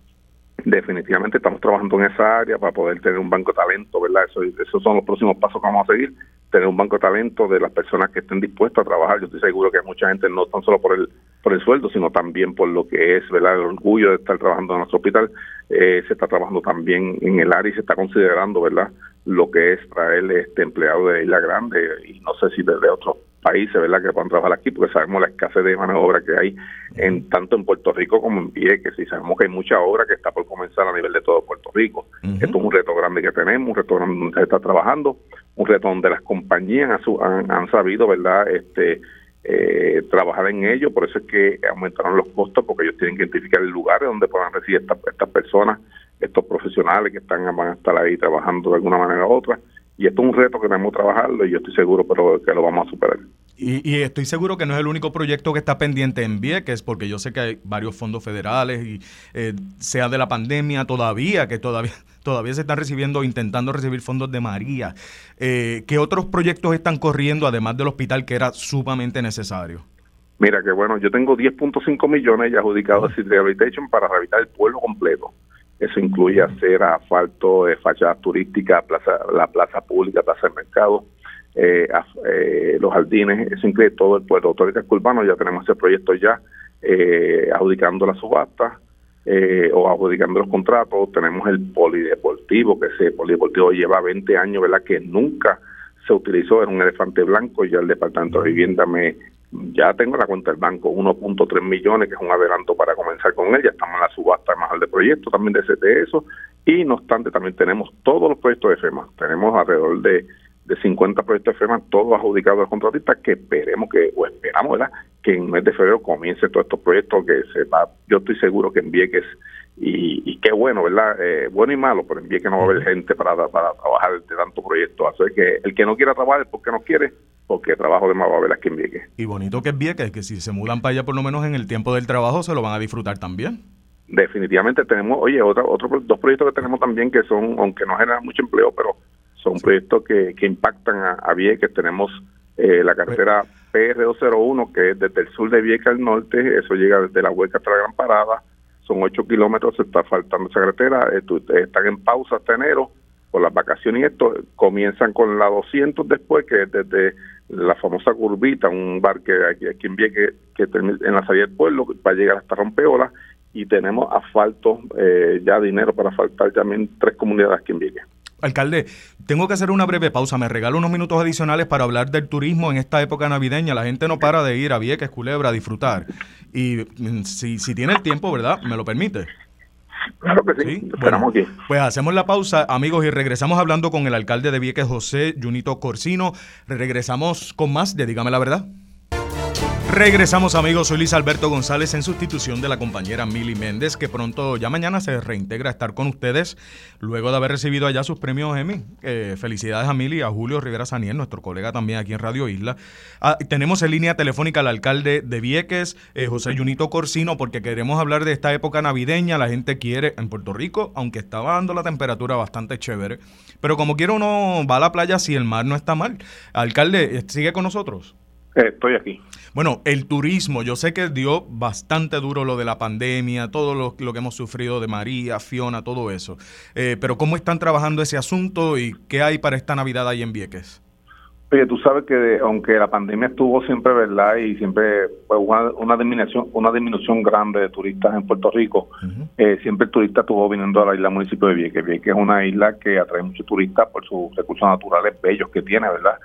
Definitivamente estamos trabajando en esa área para poder tener un banco de talento, ¿verdad? Eso, esos son los próximos pasos que vamos a seguir tener un banco de talento de las personas que estén dispuestas a trabajar. Yo estoy seguro que hay mucha gente, no tan solo por el por el sueldo, sino también por lo que es ¿verdad? el orgullo de estar trabajando en nuestro hospital. Eh, se está trabajando también en el área y se está considerando verdad lo que es traer este empleado de Isla Grande y no sé si desde otros países verdad que puedan trabajar aquí porque sabemos la escasez de mano de obra que hay en tanto en Puerto Rico como en Vieques y sabemos que hay mucha obra que está por comenzar a nivel de todo Puerto Rico. Esto es un reto grande que tenemos un reto grande donde se está trabajando un reto donde las compañías han, han sabido verdad este eh, trabajar en ello, por eso es que aumentaron los costos, porque ellos tienen que identificar el lugar donde puedan recibir estas estas personas, estos profesionales que están van a estar ahí trabajando de alguna manera u otra. Y esto es un reto que tenemos que trabajarlo y yo estoy seguro pero que lo vamos a superar. Y, estoy seguro que no es el único proyecto que está pendiente en Vieques, porque yo sé que hay varios fondos federales y eh, sea de la pandemia todavía, que todavía, [LAUGHS] todavía se están recibiendo, intentando recibir fondos de María. Eh, ¿Qué otros proyectos están corriendo además del hospital que era sumamente necesario? Mira, que bueno, yo tengo 10.5 millones ya adjudicados a Rehabilitation para rehabilitar el pueblo completo. Eso incluye hacer asfalto, de fachadas turísticas, plaza, la plaza pública, plaza de mercado, eh, eh, los jardines, eso incluye todo el puerto autórico urbano, ya tenemos ese proyecto ya eh, adjudicando la subasta eh, o adjudicando los contratos, tenemos el polideportivo, que ese polideportivo lleva 20 años, ¿verdad? Que nunca se utilizó, era un elefante blanco, ya el Departamento de Vivienda me ya tengo la cuenta del banco 1.3 millones, que es un adelanto para comenzar con él, ya estamos en la subasta más de proyecto también de, ese, de eso, y no obstante también tenemos todos los proyectos de FEMA, tenemos alrededor de de 50 proyectos de FEMA, todos adjudicados al contratista, que esperemos que, o esperamos, ¿verdad?, que en el mes de febrero comience todos estos proyectos que se va, yo estoy seguro que en Vieques, y, y qué bueno, ¿verdad?, eh, bueno y malo, pero en Vieques no va a haber gente para, para trabajar de tantos proyectos, así que el que no quiera trabajar es porque no quiere, porque trabajo de más va a haber aquí en Vieques. Y bonito que es Vieques, que si se mudan para allá por lo menos en el tiempo del trabajo se lo van a disfrutar también definitivamente tenemos, oye, otra, otros dos proyectos que tenemos también que son, aunque no generan mucho empleo, pero son proyectos que, que impactan a, a Vieques. Tenemos eh, la carretera PR201, que es desde el sur de Vieques al norte, eso llega desde la Hueca hasta la Gran Parada, son 8 kilómetros, se está faltando esa carretera, están en pausa hasta enero por las vacaciones y esto, comienzan con la 200 después, que es desde la famosa curvita, un bar que aquí, aquí en Vieques, que en la salida del pueblo, va a llegar hasta Rompeola, y tenemos asfalto, eh, ya dinero para asfaltar también tres comunidades aquí en Vieques. Alcalde, tengo que hacer una breve pausa. Me regalo unos minutos adicionales para hablar del turismo en esta época navideña. La gente no para de ir a Vieques, Culebra, a disfrutar. Y mm, si, si tiene el tiempo, ¿verdad? ¿Me lo permite? Claro que sí. Esperamos aquí. Pues hacemos la pausa, amigos, y regresamos hablando con el alcalde de Vieques, José Junito Corsino. Regresamos con más de Dígame la Verdad. Regresamos amigos, soy Luis Alberto González en sustitución de la compañera Mili Méndez, que pronto ya mañana se reintegra a estar con ustedes luego de haber recibido allá sus premios Emmy. Eh, felicidades a Mili a Julio Rivera Saniel, nuestro colega también aquí en Radio Isla. Ah, tenemos en línea telefónica al alcalde de Vieques, eh, José Junito Corsino, porque queremos hablar de esta época navideña. La gente quiere en Puerto Rico, aunque estaba dando la temperatura bastante chévere, pero como quiera uno va a la playa si el mar no está mal. Alcalde, ¿sigue con nosotros? Estoy aquí. Bueno, el turismo, yo sé que dio bastante duro lo de la pandemia, todo lo, que hemos sufrido de María, Fiona, todo eso. Eh, pero ¿cómo están trabajando ese asunto y qué hay para esta Navidad ahí en Vieques? Oye, tú sabes que aunque la pandemia estuvo siempre, ¿verdad? Y siempre fue una, disminución una disminución grande de turistas en Puerto Rico, eh, siempre el turista estuvo viniendo a la isla municipio de Vieques. Vieques es una isla que atrae muchos turistas por sus recursos naturales bellos que tiene, ¿verdad?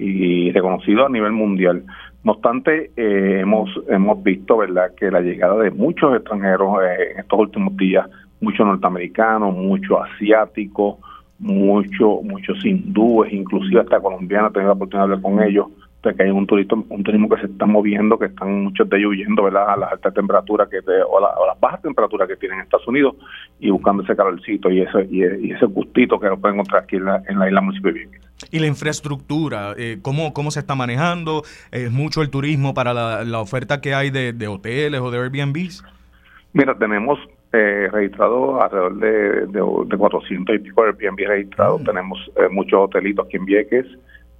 Y reconocido a nivel mundial. No obstante, eh, hemos hemos visto, verdad, que la llegada de muchos extranjeros eh, en estos últimos días, muchos norteamericanos, muchos asiáticos, muchos muchos hindúes, inclusive hasta colombianos, he tenido la oportunidad de hablar con ellos, de que hay un turismo, un turismo que se está moviendo, que están muchos de ellos huyendo ¿verdad? a las altas temperaturas que o, las bajas temperaturas que tienen en Estados Unidos y buscando ese calorcito y ese, y, ese gustito que lo pueden encontrar aquí en la, en la isla municipal Y la infraestructura, eh, ¿cómo, ¿cómo se está manejando? ¿Es mucho el turismo para la, oferta que hay de, hoteles o de Airbnbs? Mira, tenemos eh, registrado alrededor de, de, 400 y pico Airbnb registrados. Mm. Tenemos eh, muchos hotelitos aquí en Vieques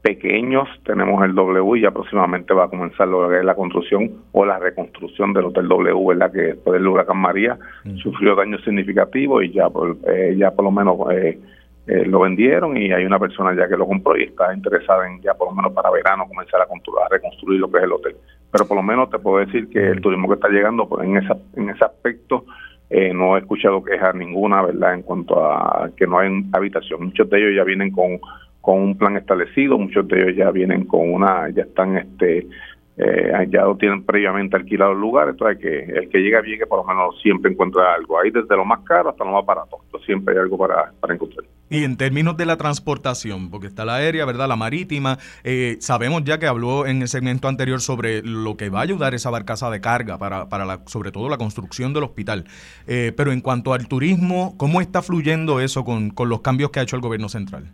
pequeños, tenemos el W y ya próximamente va a comenzar lo que es la construcción o la reconstrucción del Hotel W, ¿verdad? que después del huracán María mm. sufrió daños significativos y ya por, eh, ya por lo menos eh, eh, lo vendieron y hay una persona ya que lo compró y está interesada en ya por lo menos para verano comenzar a, a reconstruir lo que es el hotel. Pero por lo menos te puedo decir que el turismo que está llegando pues en, esa, en ese aspecto no he escuchado quejas ninguna, ¿verdad? En cuanto a que no hay habitación. Muchos de ellos ya vienen con con un plan establecido, muchos de ellos ya vienen con una, ya están, este, eh, ya lo tienen previamente alquilado el lugar, entonces que el que llega bien que por lo menos siempre encuentra algo, ahí desde lo más caro hasta lo más barato, siempre hay algo para, para encontrar. Y en términos de la transportación, porque está la aérea, ¿verdad? La marítima, eh, sabemos ya que habló en el segmento anterior sobre lo que va a ayudar esa barcaza de carga para, para la, sobre todo la construcción del hospital. Eh, pero en cuanto al turismo, ¿cómo está fluyendo eso con, con los cambios que ha hecho el gobierno central?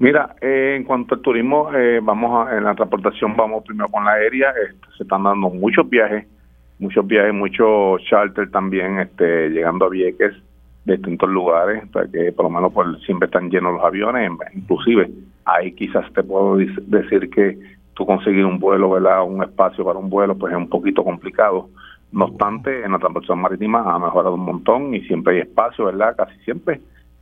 Mira, eh, en cuanto al turismo, vamos a, en la transportación vamos primero con la aérea, este, se están dando muchos viajes, muchos viajes, muchos charter también, este, llegando a Vieques de distintos lugares, para que por lo menos pues, siempre están llenos los aviones, inclusive ahí quizás te puedo decir que tú conseguir un vuelo, ¿verdad? un espacio para un vuelo, pues es un poquito complicado. No obstante, en la transportación marítima ha mejorado un montón y siempre hay espacio, ¿verdad? Casi siempre,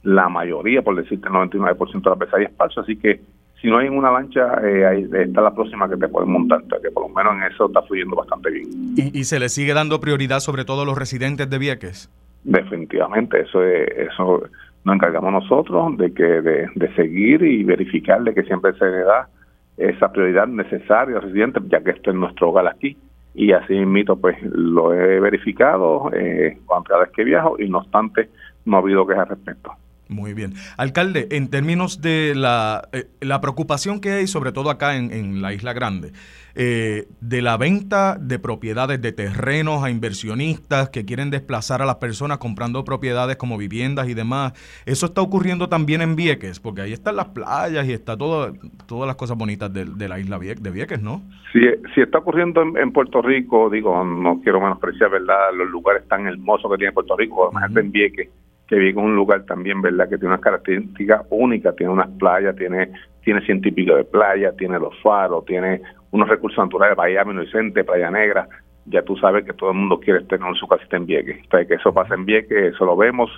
la mayoría, por decirte el 99% de las veces hay espacio, así que si no hay una lancha, eh, ahí está la próxima que te pueden montar, que por lo menos en eso está fluyendo bastante bien. ¿Y, ¿Y se le sigue dando prioridad sobre todo a los residentes de Vieques? Definitivamente, eso es, eso nos encargamos nosotros de que de, seguir y verificar de que siempre se le da esa prioridad necesaria al residente, ya que este es nuestro hogar aquí. Y así mismo, pues lo he verificado eh, cada vez que viajo y no obstante, no ha habido quejas al respecto. Muy bien. Alcalde, en términos de la, eh, la preocupación que hay, sobre todo acá en, en la Isla Grande, eh, de la venta de propiedades de terrenos a inversionistas que quieren desplazar a las personas comprando propiedades como viviendas y demás, eso está ocurriendo también en Vieques, porque ahí están las playas y está todo, todas las cosas bonitas de, la isla de Vieques, ¿no? Sí, sí está ocurriendo en, Puerto Rico, digo, no quiero menospreciar, ¿verdad?, los lugares tan hermosos que tiene Puerto Rico, además en Vieques que vive en un lugar también, ¿verdad? Que tiene unas características únicas, tiene unas playas, tiene tiene ciento de playa, tiene los faros, tiene unos recursos naturales, Bahía Inocente, Playa Negra, ya tú sabes que todo el mundo quiere tener su casita en Vieques. O que eso pasa en Vieques, eso lo vemos,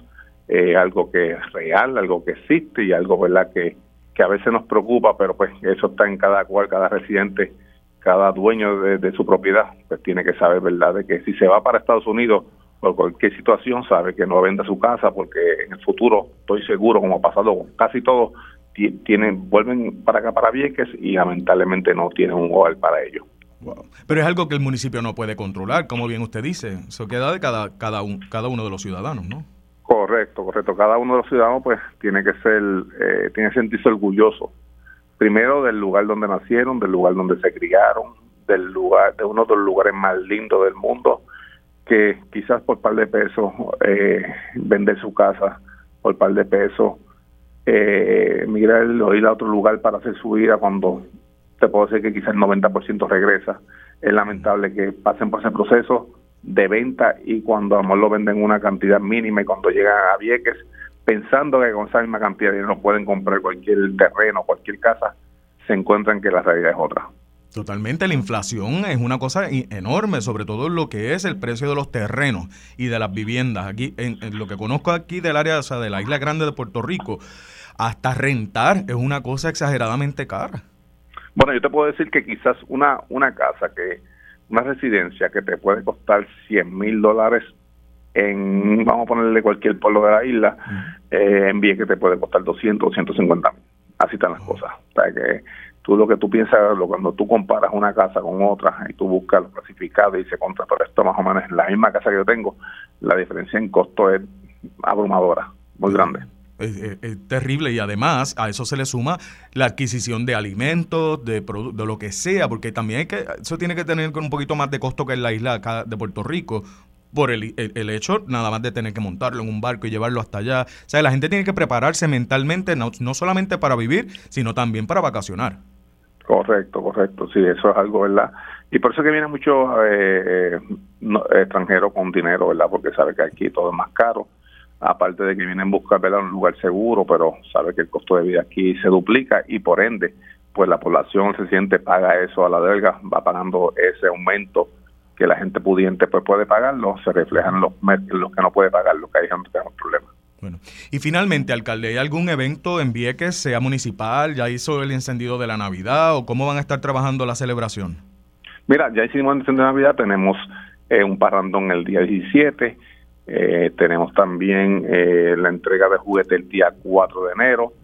eh, algo que es real, algo que existe y algo, ¿verdad?, que, que a veces nos preocupa, pero pues eso está en cada cual, cada residente, cada dueño de, de su propiedad, pues tiene que saber, ¿verdad?, de que si se va para Estados Unidos por cualquier situación sabe que no venda su casa porque en el futuro estoy seguro como ha pasado con casi todos tienen vuelven para acá para Vieques y lamentablemente no tienen un hogar para ellos. Pero es algo que el municipio no puede controlar, como bien usted dice. Eso queda de cada cada cada uno de los ciudadanos, ¿no? Correcto, correcto. Cada uno de los ciudadanos pues tiene que ser eh, tiene que sentirse orgulloso. Primero del lugar donde nacieron, del lugar donde se criaron, del lugar de uno de los lugares más lindos del mundo que quizás por par de pesos eh, vender su casa por par de pesos, eh, migrar o ir a otro lugar para hacer su vida cuando te puedo decir que quizás el 90% regresa. Es lamentable que pasen por ese proceso de venta y cuando a lo mejor lo venden una cantidad mínima y cuando llegan a Vieques, pensando que con esa misma cantidad de dinero pueden comprar cualquier terreno, cualquier casa, se encuentran que la realidad es otra. Totalmente, la inflación es una cosa enorme, sobre todo en lo que es el precio de los terrenos y de las viviendas. Aquí, en, lo que conozco aquí del área, o sea, de la isla grande de Puerto Rico, hasta rentar es una cosa exageradamente cara. Bueno, yo te puedo decir que quizás una, una casa, que una residencia que te puede costar 100 mil dólares en, vamos a ponerle cualquier pueblo de la isla, eh, en bien que te puede costar 200 o 150 mil. Así están las cosas. O sea que tú lo que tú piensas, cuando tú comparas una casa con otra y tú buscas los clasificados y dices contra, pero esto más o menos es la misma casa que yo tengo, la diferencia en costo es abrumadora, muy grande. Es, terrible y además a eso se le suma la adquisición de alimentos, de, de lo que sea, porque también hay que, eso tiene que tener un poquito más de costo que en la isla acá de Puerto Rico, por el, el, hecho nada más de tener que montarlo en un barco y llevarlo hasta allá. O sea, la gente tiene que prepararse mentalmente, no, no solamente para vivir, sino también para vacacionar. Correcto, correcto, sí, eso es algo, ¿verdad? Y por eso que vienen muchos eh, eh extranjeros con dinero, ¿verdad? Porque sabe que aquí todo es más caro, aparte de que vienen buscar ¿verdad? un lugar seguro, pero sabe que el costo de vida aquí se duplica y por ende, pues la población se siente paga eso a la delga, va pagando ese aumento que la gente pudiente pues puede pagarlo, se reflejan los, los que no puede pagarlo, que hay gente que tiene problemas. Bueno, y finalmente, alcalde, ¿hay algún evento en Vieques, sea municipal? ¿Ya hizo el encendido de la Navidad o cómo van a estar trabajando la celebración? Mira, ya hicimos el encendido de Navidad, tenemos eh, un parrandón el día 17, eh, tenemos también eh, la entrega de juguetes el día 4 de enero,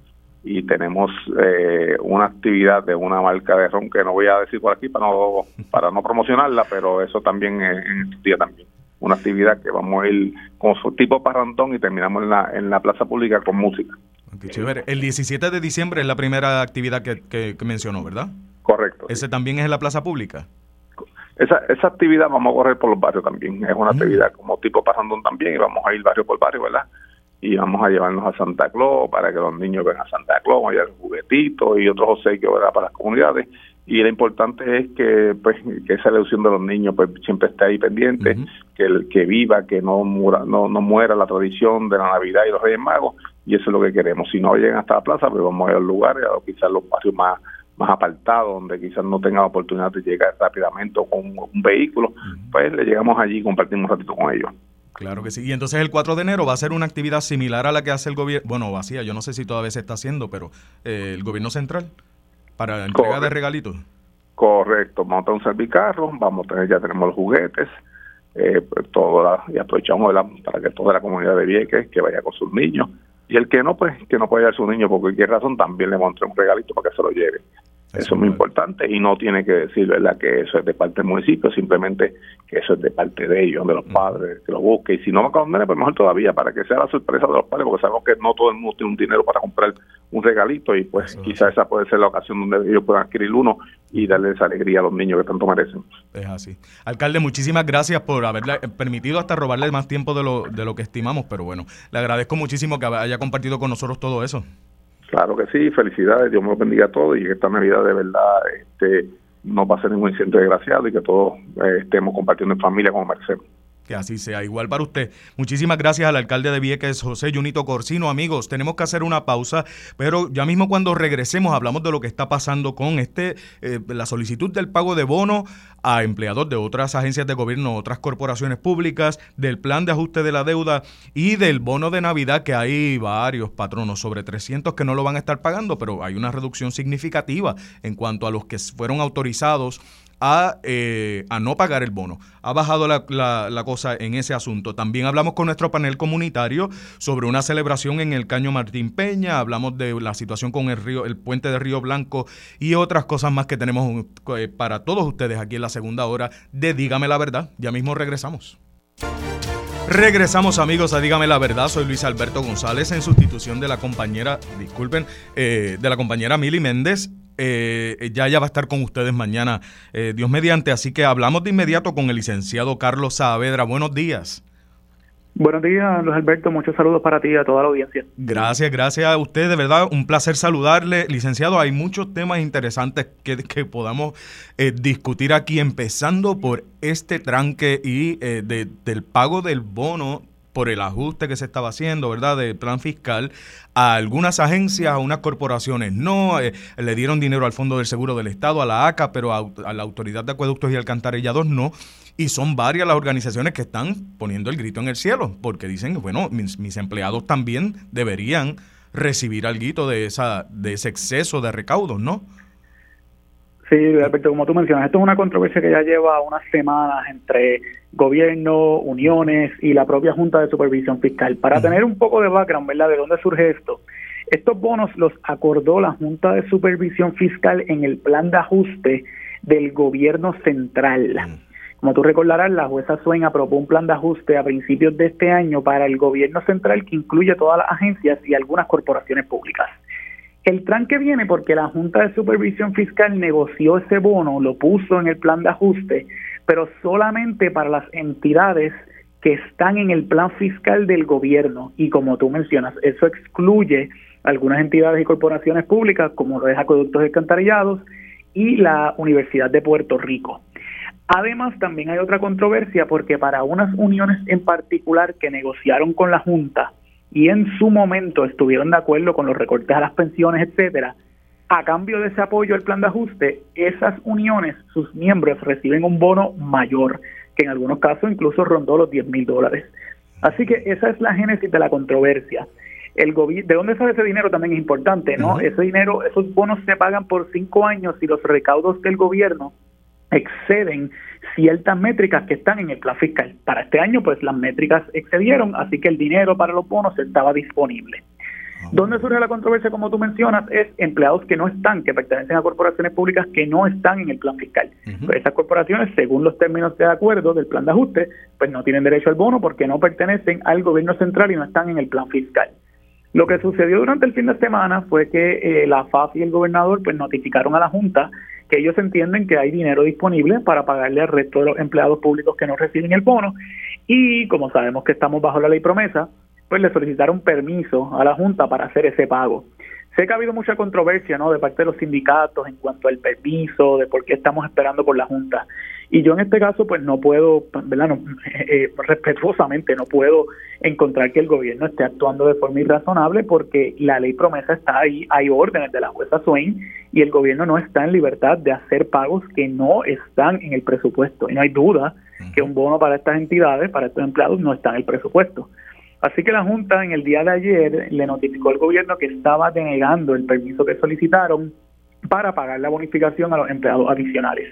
y tenemos eh, una actividad de una marca de ron que no voy a decir por aquí para no para no promocionarla, pero eso también en estos días también una actividad que vamos a ir con su tipo parrantón y terminamos en la, en la plaza pública con música. Qué chévere. El 17 de diciembre es la primera actividad que, que, mencionó, ¿verdad? Correcto. ¿Ese también es en la plaza pública? Esa, esa actividad vamos a correr por los barrios también. Es una mm. actividad como tipo pasando también y vamos a ir barrio por barrio, ¿verdad? Y vamos a llevarnos a Santa Claus para que los niños vean a Santa Claus, y juguetitos y otros obsequios ¿verdad? para las comunidades. Y lo importante es que pues que esa elección de los niños pues siempre esté ahí pendiente que el que viva que no muera no, no muera la tradición de la navidad y los reyes magos y eso es lo que queremos. Si no llegan hasta la plaza pues vamos a ir a los lugares a quizás los barrios más más apartados donde quizás no tengan oportunidad de llegar rápidamente o con un, vehículo pues le llegamos allí y compartimos un ratito con ellos Claro que sí. Y entonces el 4 de enero va a ser una actividad similar a la que hace el gobierno, bueno, vacía, yo no sé si todavía se está haciendo, pero eh, el gobierno central para entrega de regalitos. Correcto, vamos a tener un servicarro, vamos a tener, ya tenemos los juguetes, eh, pues, todo y aprovechamos para que toda la comunidad de Vieques que vaya con sus niños y el que no, pues que no puede llevar su niño por cualquier razón, también le montre un regalito para que se lo lleve. Eso es muy importante y no tiene que decir ¿verdad? que eso es de parte del municipio, simplemente que eso es de parte de ellos, de los padres, que lo busque. Y si no va con los pues mejor todavía, para que sea la sorpresa de los padres, porque sabemos que no todo el mundo tiene un dinero para comprar un regalito y pues quizás esa puede ser la ocasión donde ellos puedan adquirir uno y darle esa alegría a los niños que tanto merecen. Es así. Alcalde, muchísimas gracias por haberle permitido hasta robarle más tiempo de lo, de lo que estimamos, pero bueno, le agradezco muchísimo que haya compartido con nosotros todo eso. Claro que sí, felicidades, Dios me lo bendiga a todos y que esta Navidad de verdad este, no pase ningún incidente desgraciado y que todos eh, estemos compartiendo en familia como merecemos. Que así sea. Igual para usted. Muchísimas gracias al alcalde de Vieques, José Junito Corsino. Amigos, tenemos que hacer una pausa, pero ya mismo cuando regresemos hablamos de lo que está pasando con este eh, la solicitud del pago de bono a empleados de otras agencias de gobierno, otras corporaciones públicas, del plan de ajuste de la deuda y del bono de Navidad, que hay varios patronos, sobre 300 que no lo van a estar pagando, pero hay una reducción significativa en cuanto a los que fueron autorizados a, eh, a no pagar el bono. Ha bajado la, la, cosa en ese asunto. También hablamos con nuestro panel comunitario sobre una celebración en el Caño Martín Peña, hablamos de la situación con el río, el puente de Río Blanco y otras cosas más que tenemos eh, para todos ustedes aquí en la segunda hora de Dígame la verdad. Ya mismo regresamos. Regresamos amigos a Dígame la Verdad, soy Luis Alberto González en sustitución de la compañera, disculpen, eh, de la compañera Mili Méndez eh, ya ya va a estar con ustedes mañana, eh, Dios mediante. Así que hablamos de inmediato con el licenciado Carlos Saavedra. Buenos días. Buenos días, Luis Alberto. Muchos saludos para ti y a toda la audiencia. Gracias, gracias a usted. De verdad, un placer saludarle. Licenciado, hay muchos temas interesantes que, que podamos eh, discutir aquí, empezando por este tranque y del pago del bono por el ajuste que se estaba haciendo, ¿verdad?, del plan fiscal, a algunas agencias, a unas corporaciones no, eh, le dieron dinero al Fondo del Seguro del Estado, a la ACA, pero a, la Autoridad de Acueductos y Alcantarillados no. Y son varias las organizaciones que están poniendo el grito en el cielo, porque dicen, bueno, mis, mis empleados también deberían recibir algo de, esa, de ese exceso de recaudos, ¿no? Sí, Alberto, como tú mencionas, esto es una controversia que ya lleva unas semanas entre gobierno, uniones y la propia Junta de Supervisión Fiscal. Para tener un poco de background, ¿verdad? ¿De dónde surge esto? Estos bonos los acordó la Junta de Supervisión Fiscal en el plan de ajuste del gobierno central. Como tú recordarás, la jueza Swain aprobó un plan de ajuste a principios de este año para el gobierno central que incluye todas las agencias y algunas corporaciones públicas. El tranque viene porque la Junta de Supervisión Fiscal negoció ese bono, lo puso en el plan de ajuste, pero solamente para las entidades que están en el plan fiscal del gobierno. Y como tú mencionas, eso excluye algunas entidades y corporaciones públicas, como lo es Acueductos Alcantarillados y la Universidad de Puerto Rico. Además, también hay otra controversia porque para unas uniones en particular que negociaron con la Junta, y en su momento estuvieron de acuerdo con los recortes a las pensiones, etcétera, a cambio de ese apoyo al plan de ajuste, esas uniones, sus miembros reciben un bono mayor, que en algunos casos incluso rondó los 10 mil dólares. Así que esa es la génesis de la controversia. El ¿De dónde sale ese dinero? También es importante, ¿no? Ese dinero, esos bonos se pagan por cinco años y los recaudos del gobierno exceden ciertas métricas que están en el plan fiscal. Para este año, pues las métricas excedieron, así que el dinero para los bonos estaba disponible. Ah, ¿Dónde surge la controversia, como tú mencionas? Es empleados que no están, que pertenecen a corporaciones públicas que no están en el plan fiscal. Pues esas corporaciones, según los términos de acuerdo del plan de ajuste, pues no tienen derecho al bono porque no pertenecen al gobierno central y no están en el plan fiscal. Lo que sucedió durante el fin de semana fue que eh, la FAF y el gobernador pues notificaron a la Junta que ellos entienden que hay dinero disponible para pagarle al resto de los empleados públicos que no reciben el bono y como sabemos que estamos bajo la ley promesa, pues le solicitaron permiso a la Junta para hacer ese pago. Sé que ha habido mucha controversia ¿no? de parte de los sindicatos en cuanto al permiso, de por qué estamos esperando por la Junta. Y yo en este caso, pues no puedo, ¿verdad? No, [LAUGHS] eh, respetuosamente, no puedo encontrar que el gobierno esté actuando de forma irrazonable porque la ley promesa está ahí, hay órdenes de la jueza Swain y el gobierno no está en libertad de hacer pagos que no están en el presupuesto. Y no hay duda que un bono para estas entidades, para estos empleados, no está en el presupuesto. Así que la Junta en el día de ayer le notificó al gobierno que estaba denegando el permiso que solicitaron para pagar la bonificación a los empleados adicionales.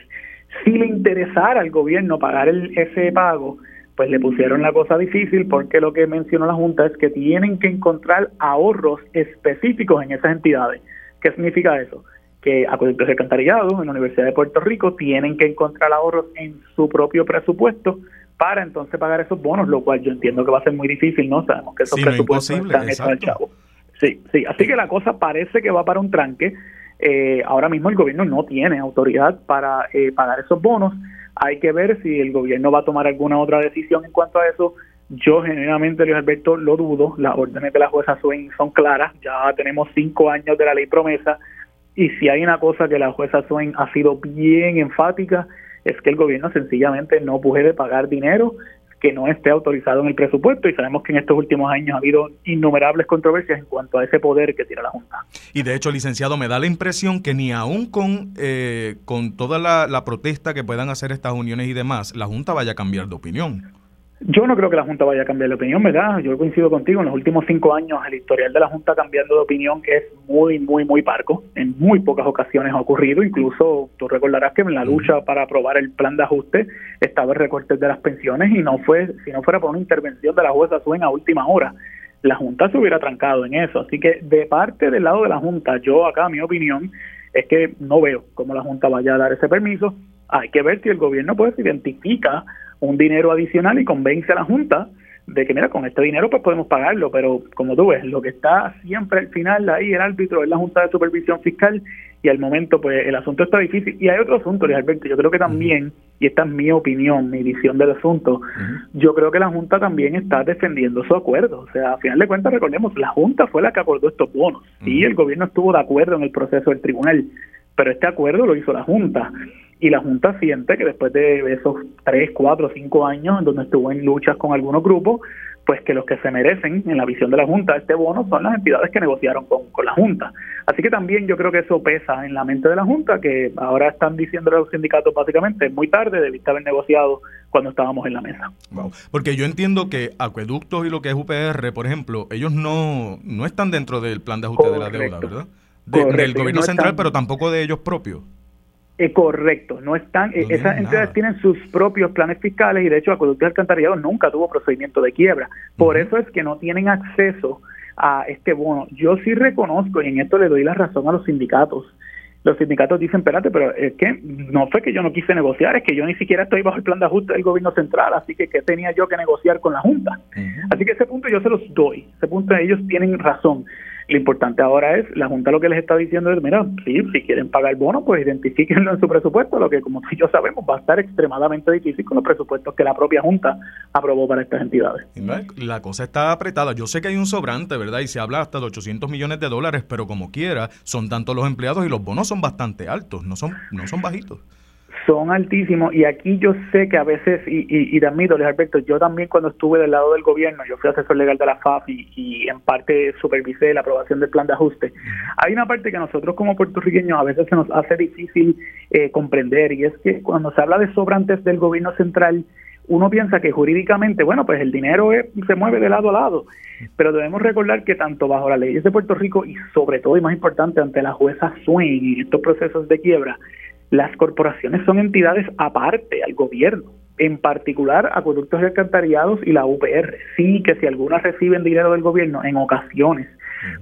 Si le interesara al gobierno pagar el, ese pago, pues le pusieron la cosa difícil porque lo que mencionó la Junta es que tienen que encontrar ahorros específicos en esas entidades. ¿Qué significa eso? Que Acueductos de Alcantarillado en la Universidad de Puerto Rico tienen que encontrar ahorros en su propio presupuesto para entonces pagar esos bonos, lo cual yo entiendo que va a ser muy difícil, ¿no? Sabemos que esos presupuestos están hechos al chavo. Sí, sí, así que la cosa parece que va para un tranque. Eh, ahora mismo el gobierno no tiene autoridad para eh, pagar esos bonos. Hay que ver si el gobierno va a tomar alguna otra decisión en cuanto a eso. Yo genuinamente, Luis Alberto, lo dudo. Las órdenes de la jueza Swain son claras. Ya tenemos cinco años de la ley promesa. Y si hay una cosa que la jueza Swain ha sido bien enfática es que el gobierno sencillamente no puede pagar dinero que no esté autorizado en el presupuesto y sabemos que en estos últimos años ha habido innumerables controversias en cuanto a ese poder que tiene la Junta. Y de hecho, licenciado, me da la impresión que ni aún con, eh, con toda la, la protesta que puedan hacer estas uniones y demás, la Junta vaya a cambiar de opinión. Yo no creo que la Junta vaya a cambiar de opinión, ¿verdad? Yo coincido contigo, en los últimos cinco años el historial de la Junta cambiando de opinión es muy, muy, muy parco. En muy pocas ocasiones ha ocurrido, incluso tú recordarás que en la lucha para aprobar el plan de ajuste estaba el recorte de las pensiones y no fue, si no fuera por una intervención de la jueza Suen a última hora, la Junta se hubiera trancado en eso. Así que de parte del lado de la Junta, yo acá mi opinión es que no veo cómo la Junta vaya a dar ese permiso. Hay que ver si el gobierno pues identifica un dinero adicional y convence a la Junta de que, mira, con este dinero pues podemos pagarlo, pero como tú ves, lo que está siempre al final ahí el árbitro es la Junta de Supervisión Fiscal y al momento pues el asunto está difícil. Y hay otro asunto, Luis Alberto, yo creo que también, y esta es mi opinión, mi visión del asunto, yo creo que la Junta también está defendiendo su acuerdo. O sea, a final de cuentas, recordemos, la Junta fue la que acordó estos bonos. Y el gobierno estuvo de acuerdo en el proceso del tribunal, pero este acuerdo lo hizo la Junta y la Junta siente que después de esos tres, cuatro, cinco años en donde estuvo en luchas con algunos grupos, pues que los que se merecen en la visión de la Junta este bono son las entidades que negociaron con, la Junta. Así que también yo creo que eso pesa en la mente de la Junta, que ahora están diciendo los sindicatos básicamente muy tarde, debiste haber negociado cuando estábamos en la mesa. Porque yo entiendo que acueductos y lo que es UPR, por ejemplo, ellos no, no están dentro del plan de ajuste de la deuda, ¿verdad? del gobierno central, pero tampoco de ellos propios. Eh, correcto, no están, eh, esas entidades tienen sus propios planes fiscales y de hecho Acueducto Alcantarillado nunca tuvo procedimiento de quiebra. Por eso es que no tienen acceso a este bono. Yo sí reconozco, y en esto le doy la razón a los sindicatos. Los sindicatos dicen, espérate, pero es que no fue que yo no quise negociar, es que yo ni siquiera estoy bajo el plan de ajuste del gobierno central, así que ¿qué tenía yo que negociar con la Junta? Así que ese punto yo se los doy, ese punto ellos tienen razón. Lo importante ahora es, la Junta lo que les está diciendo es, mira, sí, si quieren pagar bono, pues identifíquenlo en su presupuesto, lo que como tú y yo sabemos va a estar extremadamente difícil con los presupuestos que la propia Junta aprobó para estas entidades. La cosa está apretada. Yo sé que hay un sobrante, ¿verdad? Y se habla hasta de 800 millones de dólares, pero como quiera, son tantos los empleados y los bonos son bastante altos, no son, no son bajitos son altísimos. Y aquí yo sé que a veces, y, y, te admito, Luis Alberto, yo también cuando estuve del lado del gobierno, yo fui asesor legal de la FAF y, en parte supervisé la aprobación del plan de ajuste, hay una parte que nosotros como puertorriqueños a veces se nos hace difícil eh, comprender y es que cuando se habla de sobrantes del gobierno central, uno piensa que jurídicamente, bueno, pues el dinero se mueve de lado a lado, pero debemos recordar que tanto bajo las leyes de Puerto Rico y sobre todo y más importante ante la jueza Swain en estos procesos de quiebra, las corporaciones son entidades aparte al gobierno, en particular acueductos y alcantarillados y la UPR. Sí, que si algunas reciben dinero del gobierno en ocasiones,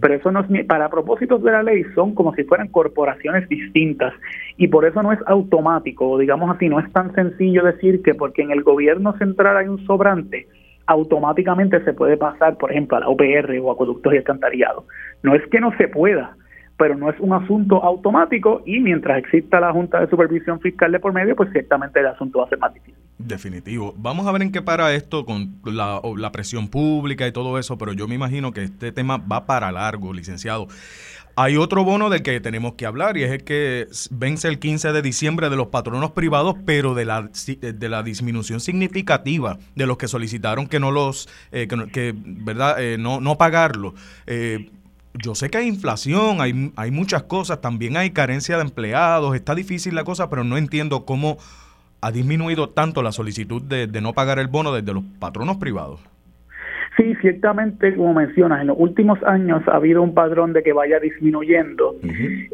pero eso no es para propósitos de la ley son como si fueran corporaciones distintas y por eso no es automático, digamos así, no es tan sencillo decir que porque en el gobierno central hay un sobrante, automáticamente se puede pasar, por ejemplo, a la UPR o acueductos y alcantarillado. No es que no se pueda, pero no es un asunto automático y mientras exista la Junta de Supervisión Fiscal de por medio, pues ciertamente el asunto va a ser más difícil. Definitivo. Vamos a ver en qué para esto con la, presión pública y todo eso, pero yo me imagino que este tema va para largo, licenciado. Hay otro bono del que tenemos que hablar y es el que vence el 15 de diciembre de los patronos privados, pero de la, de la disminución significativa de los que solicitaron que no los, eh, que, verdad, eh, no, no pagarlo. Eh, yo sé que hay inflación, hay, hay muchas cosas, también hay carencia de empleados, está difícil la cosa, pero no entiendo cómo ha disminuido tanto la solicitud de, de no pagar el bono desde los patronos privados. Sí, ciertamente, como mencionas, en los últimos años ha habido un padrón de que vaya disminuyendo.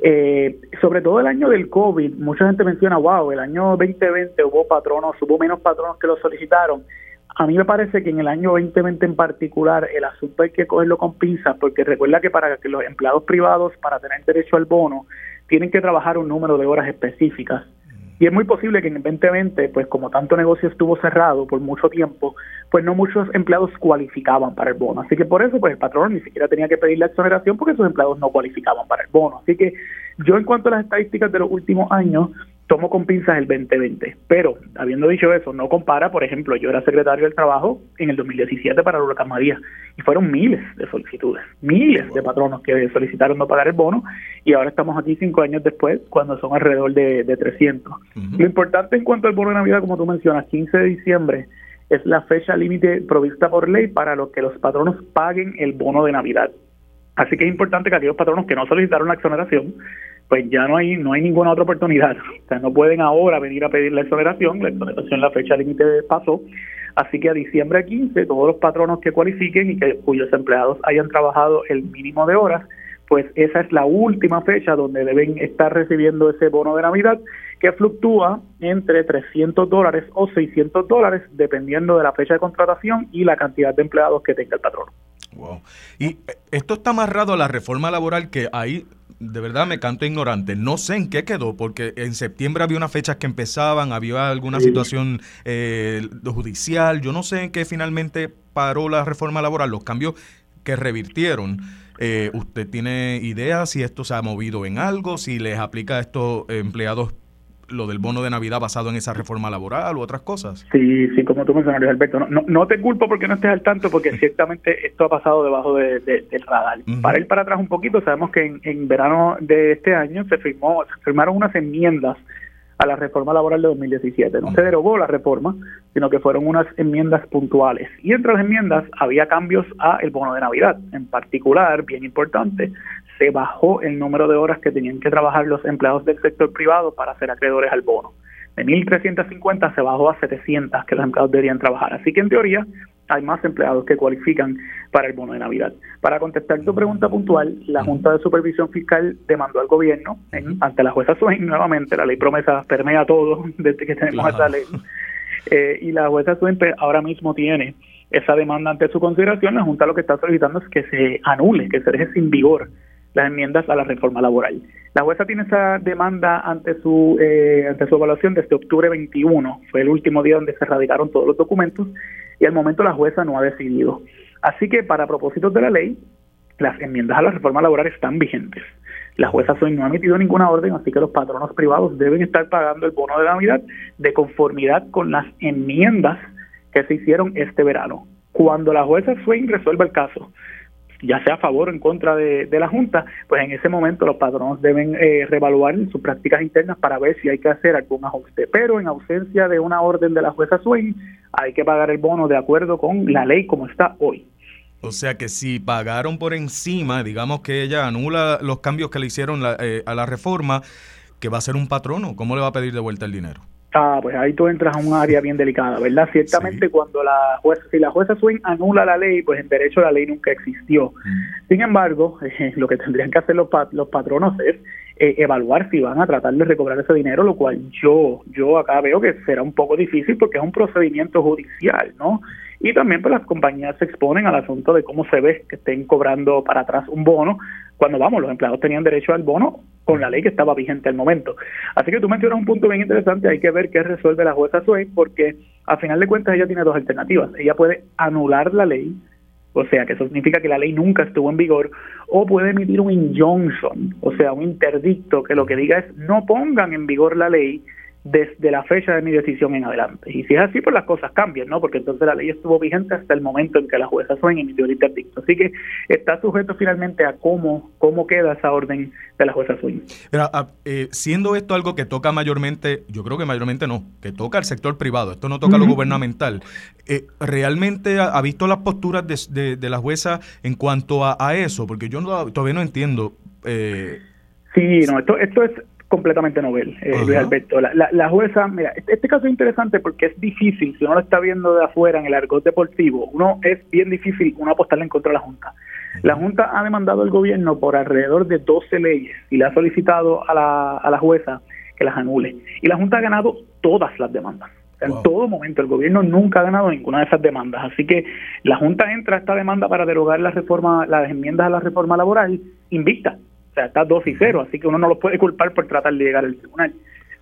eh, sobre todo el año del COVID, mucha gente menciona, wow, el año 2020 hubo patronos, hubo menos patronos que lo solicitaron. A mí me parece que en el año 2020 en particular el asunto hay que cogerlo con pinzas porque recuerda que para que los empleados privados, para tener derecho al bono, tienen que trabajar un número de horas específicas. Y es muy posible que en el 2020, pues como tanto negocio estuvo cerrado por mucho tiempo, pues no muchos empleados cualificaban para el bono. Así que por eso, pues el patrón ni siquiera tenía que pedir la exoneración porque sus empleados no cualificaban para el bono. Así que yo en cuanto a las estadísticas de los últimos años, tomo con pinzas el 2020. Pero, habiendo dicho eso, no compara, por ejemplo, yo era secretario del Trabajo en el 2017 para el huracán María y fueron miles de solicitudes, miles de patronos que solicitaron no pagar el bono y ahora estamos aquí cinco años después cuando son alrededor de, de 300. Lo importante en cuanto al bono de Navidad, como tú mencionas, 15 de diciembre es la fecha límite provista por ley para los que los patronos paguen el bono de Navidad. Así que es importante que aquellos patronos que no solicitaron la exoneración pues ya no hay no hay ninguna otra oportunidad. [LAUGHS] O sea, no pueden ahora venir a pedir la exoneración, la exoneración la fecha límite pasó, así que a diciembre 15 todos los patronos que cualifiquen y que cuyos empleados hayan trabajado el mínimo de horas, pues esa es la última fecha donde deben estar recibiendo ese bono de Navidad que fluctúa entre 300 dólares o 600 dólares dependiendo de la fecha de contratación y la cantidad de empleados que tenga el patrón. Wow. Y esto está amarrado a la reforma laboral que ahí de verdad me canto ignorante. No sé en qué quedó, porque en septiembre había unas fechas que empezaban, había alguna situación eh, judicial. Yo no sé en qué finalmente paró la reforma laboral, los cambios que revirtieron. Eh, ¿Usted tiene idea si esto se ha movido en algo, si les aplica a estos empleados lo del bono de Navidad basado en esa reforma laboral u otras cosas. Sí, sí, como tú mencionas, Alberto. No, no, te culpo porque no estés al tanto, porque [LAUGHS] ciertamente esto ha pasado debajo de, del radar. Para ir para atrás un poquito, sabemos que en, en, verano de este año se firmó, se firmaron unas enmiendas a la reforma laboral de 2017. No se derogó la reforma, sino que fueron unas enmiendas puntuales. Y entre las enmiendas había cambios a el bono de Navidad. En particular, bien importante, se bajó el número de horas que tenían que trabajar los empleados del sector privado para ser acreedores al bono. De 1.350 se bajó a 700 que los empleados deberían trabajar. Así que en teoría hay más empleados que cualifican para el bono de Navidad. Para contestar tu pregunta puntual, la Junta de Supervisión Fiscal demandó al gobierno ante la jueza Swain nuevamente, la ley promesa permea todo desde que tenemos esa ley. Eh, y la jueza Swain pues, ahora mismo tiene esa demanda ante su consideración. La Junta lo que está solicitando es que se anule, que se deje sin vigor las enmiendas a la reforma laboral. La jueza tiene esa demanda ante su eh, ante su evaluación desde octubre 21, fue el último día donde se radicaron todos los documentos y al momento la jueza no ha decidido. Así que para propósitos de la ley, las enmiendas a la reforma laboral están vigentes. La jueza no ha emitido ninguna orden, así que los patronos privados deben estar pagando el bono de Navidad de conformidad con las enmiendas que se hicieron este verano. Cuando la jueza Swain resuelva el caso, ya sea a favor o en contra de, la Junta, pues en ese momento los patronos deben eh, reevaluar sus prácticas internas para ver si hay que hacer algún ajuste. Pero en ausencia de una orden de la jueza Swain, hay que pagar el bono de acuerdo con la ley como está hoy. O sea que si pagaron por encima, digamos que ella anula los cambios que le hicieron eh, a la reforma, que va a ser un patrono, ¿cómo le va a pedir de vuelta el dinero? Ah, pues ahí tú entras a un área bien delicada, ¿verdad? Ciertamente sí. cuando la jueza, si la jueza Swing anula la ley, pues en derecho la ley nunca existió. Mm. Sin embargo, [LAUGHS] eh, lo que tendrían que hacer los, pat los patronos es eh, evaluar si van a tratar de recobrar ese dinero, lo cual yo, yo acá veo que será un poco difícil porque es un procedimiento judicial, ¿no? Y también pues las compañías se exponen al asunto de cómo se ve que estén cobrando para atrás un bono, cuando vamos, los empleados tenían derecho al bono con la ley que estaba vigente al momento. Así que tú mencionas un punto bien interesante, hay que ver qué resuelve la jueza Swain, porque a final de cuentas ella tiene dos alternativas. Ella puede anular la ley, o sea, que eso significa que la ley nunca estuvo en vigor, o puede emitir un injunction, o sea, un interdicto que lo que diga es no pongan en vigor la ley desde la fecha de mi decisión en adelante. Y si es así, pues las cosas cambian, ¿no? Porque entonces la ley estuvo vigente hasta el momento en que la jueza Swain emitió el interdicto. Así que está sujeto finalmente a cómo, cómo queda esa orden de la jueza Swain. Pero, ah, eh, siendo esto algo que toca mayormente, yo creo que mayormente no, que toca al sector privado, esto no toca a lo gubernamental, eh, ¿realmente ha, visto las posturas de, de, la jueza en cuanto a, eso? Porque yo todavía no entiendo. Eh, sí, no, esto, esto es completamente novel, eh, Luis Alberto. La, la, jueza, mira, este, este, caso es interesante porque es difícil, si uno lo está viendo de afuera en el argot deportivo, uno es bien difícil uno apostarle en contra de la Junta. La Junta ha demandado al gobierno por alrededor de 12 leyes y le ha solicitado a la, a la jueza que las anule. Y la Junta ha ganado todas las demandas. En todo momento, el gobierno nunca ha ganado ninguna de esas demandas. Así que la Junta entra a esta demanda para derogar la reforma, las enmiendas a la reforma laboral invicta sea, está 2 y 0, así que uno no lo puede culpar por tratar de llegar al tribunal.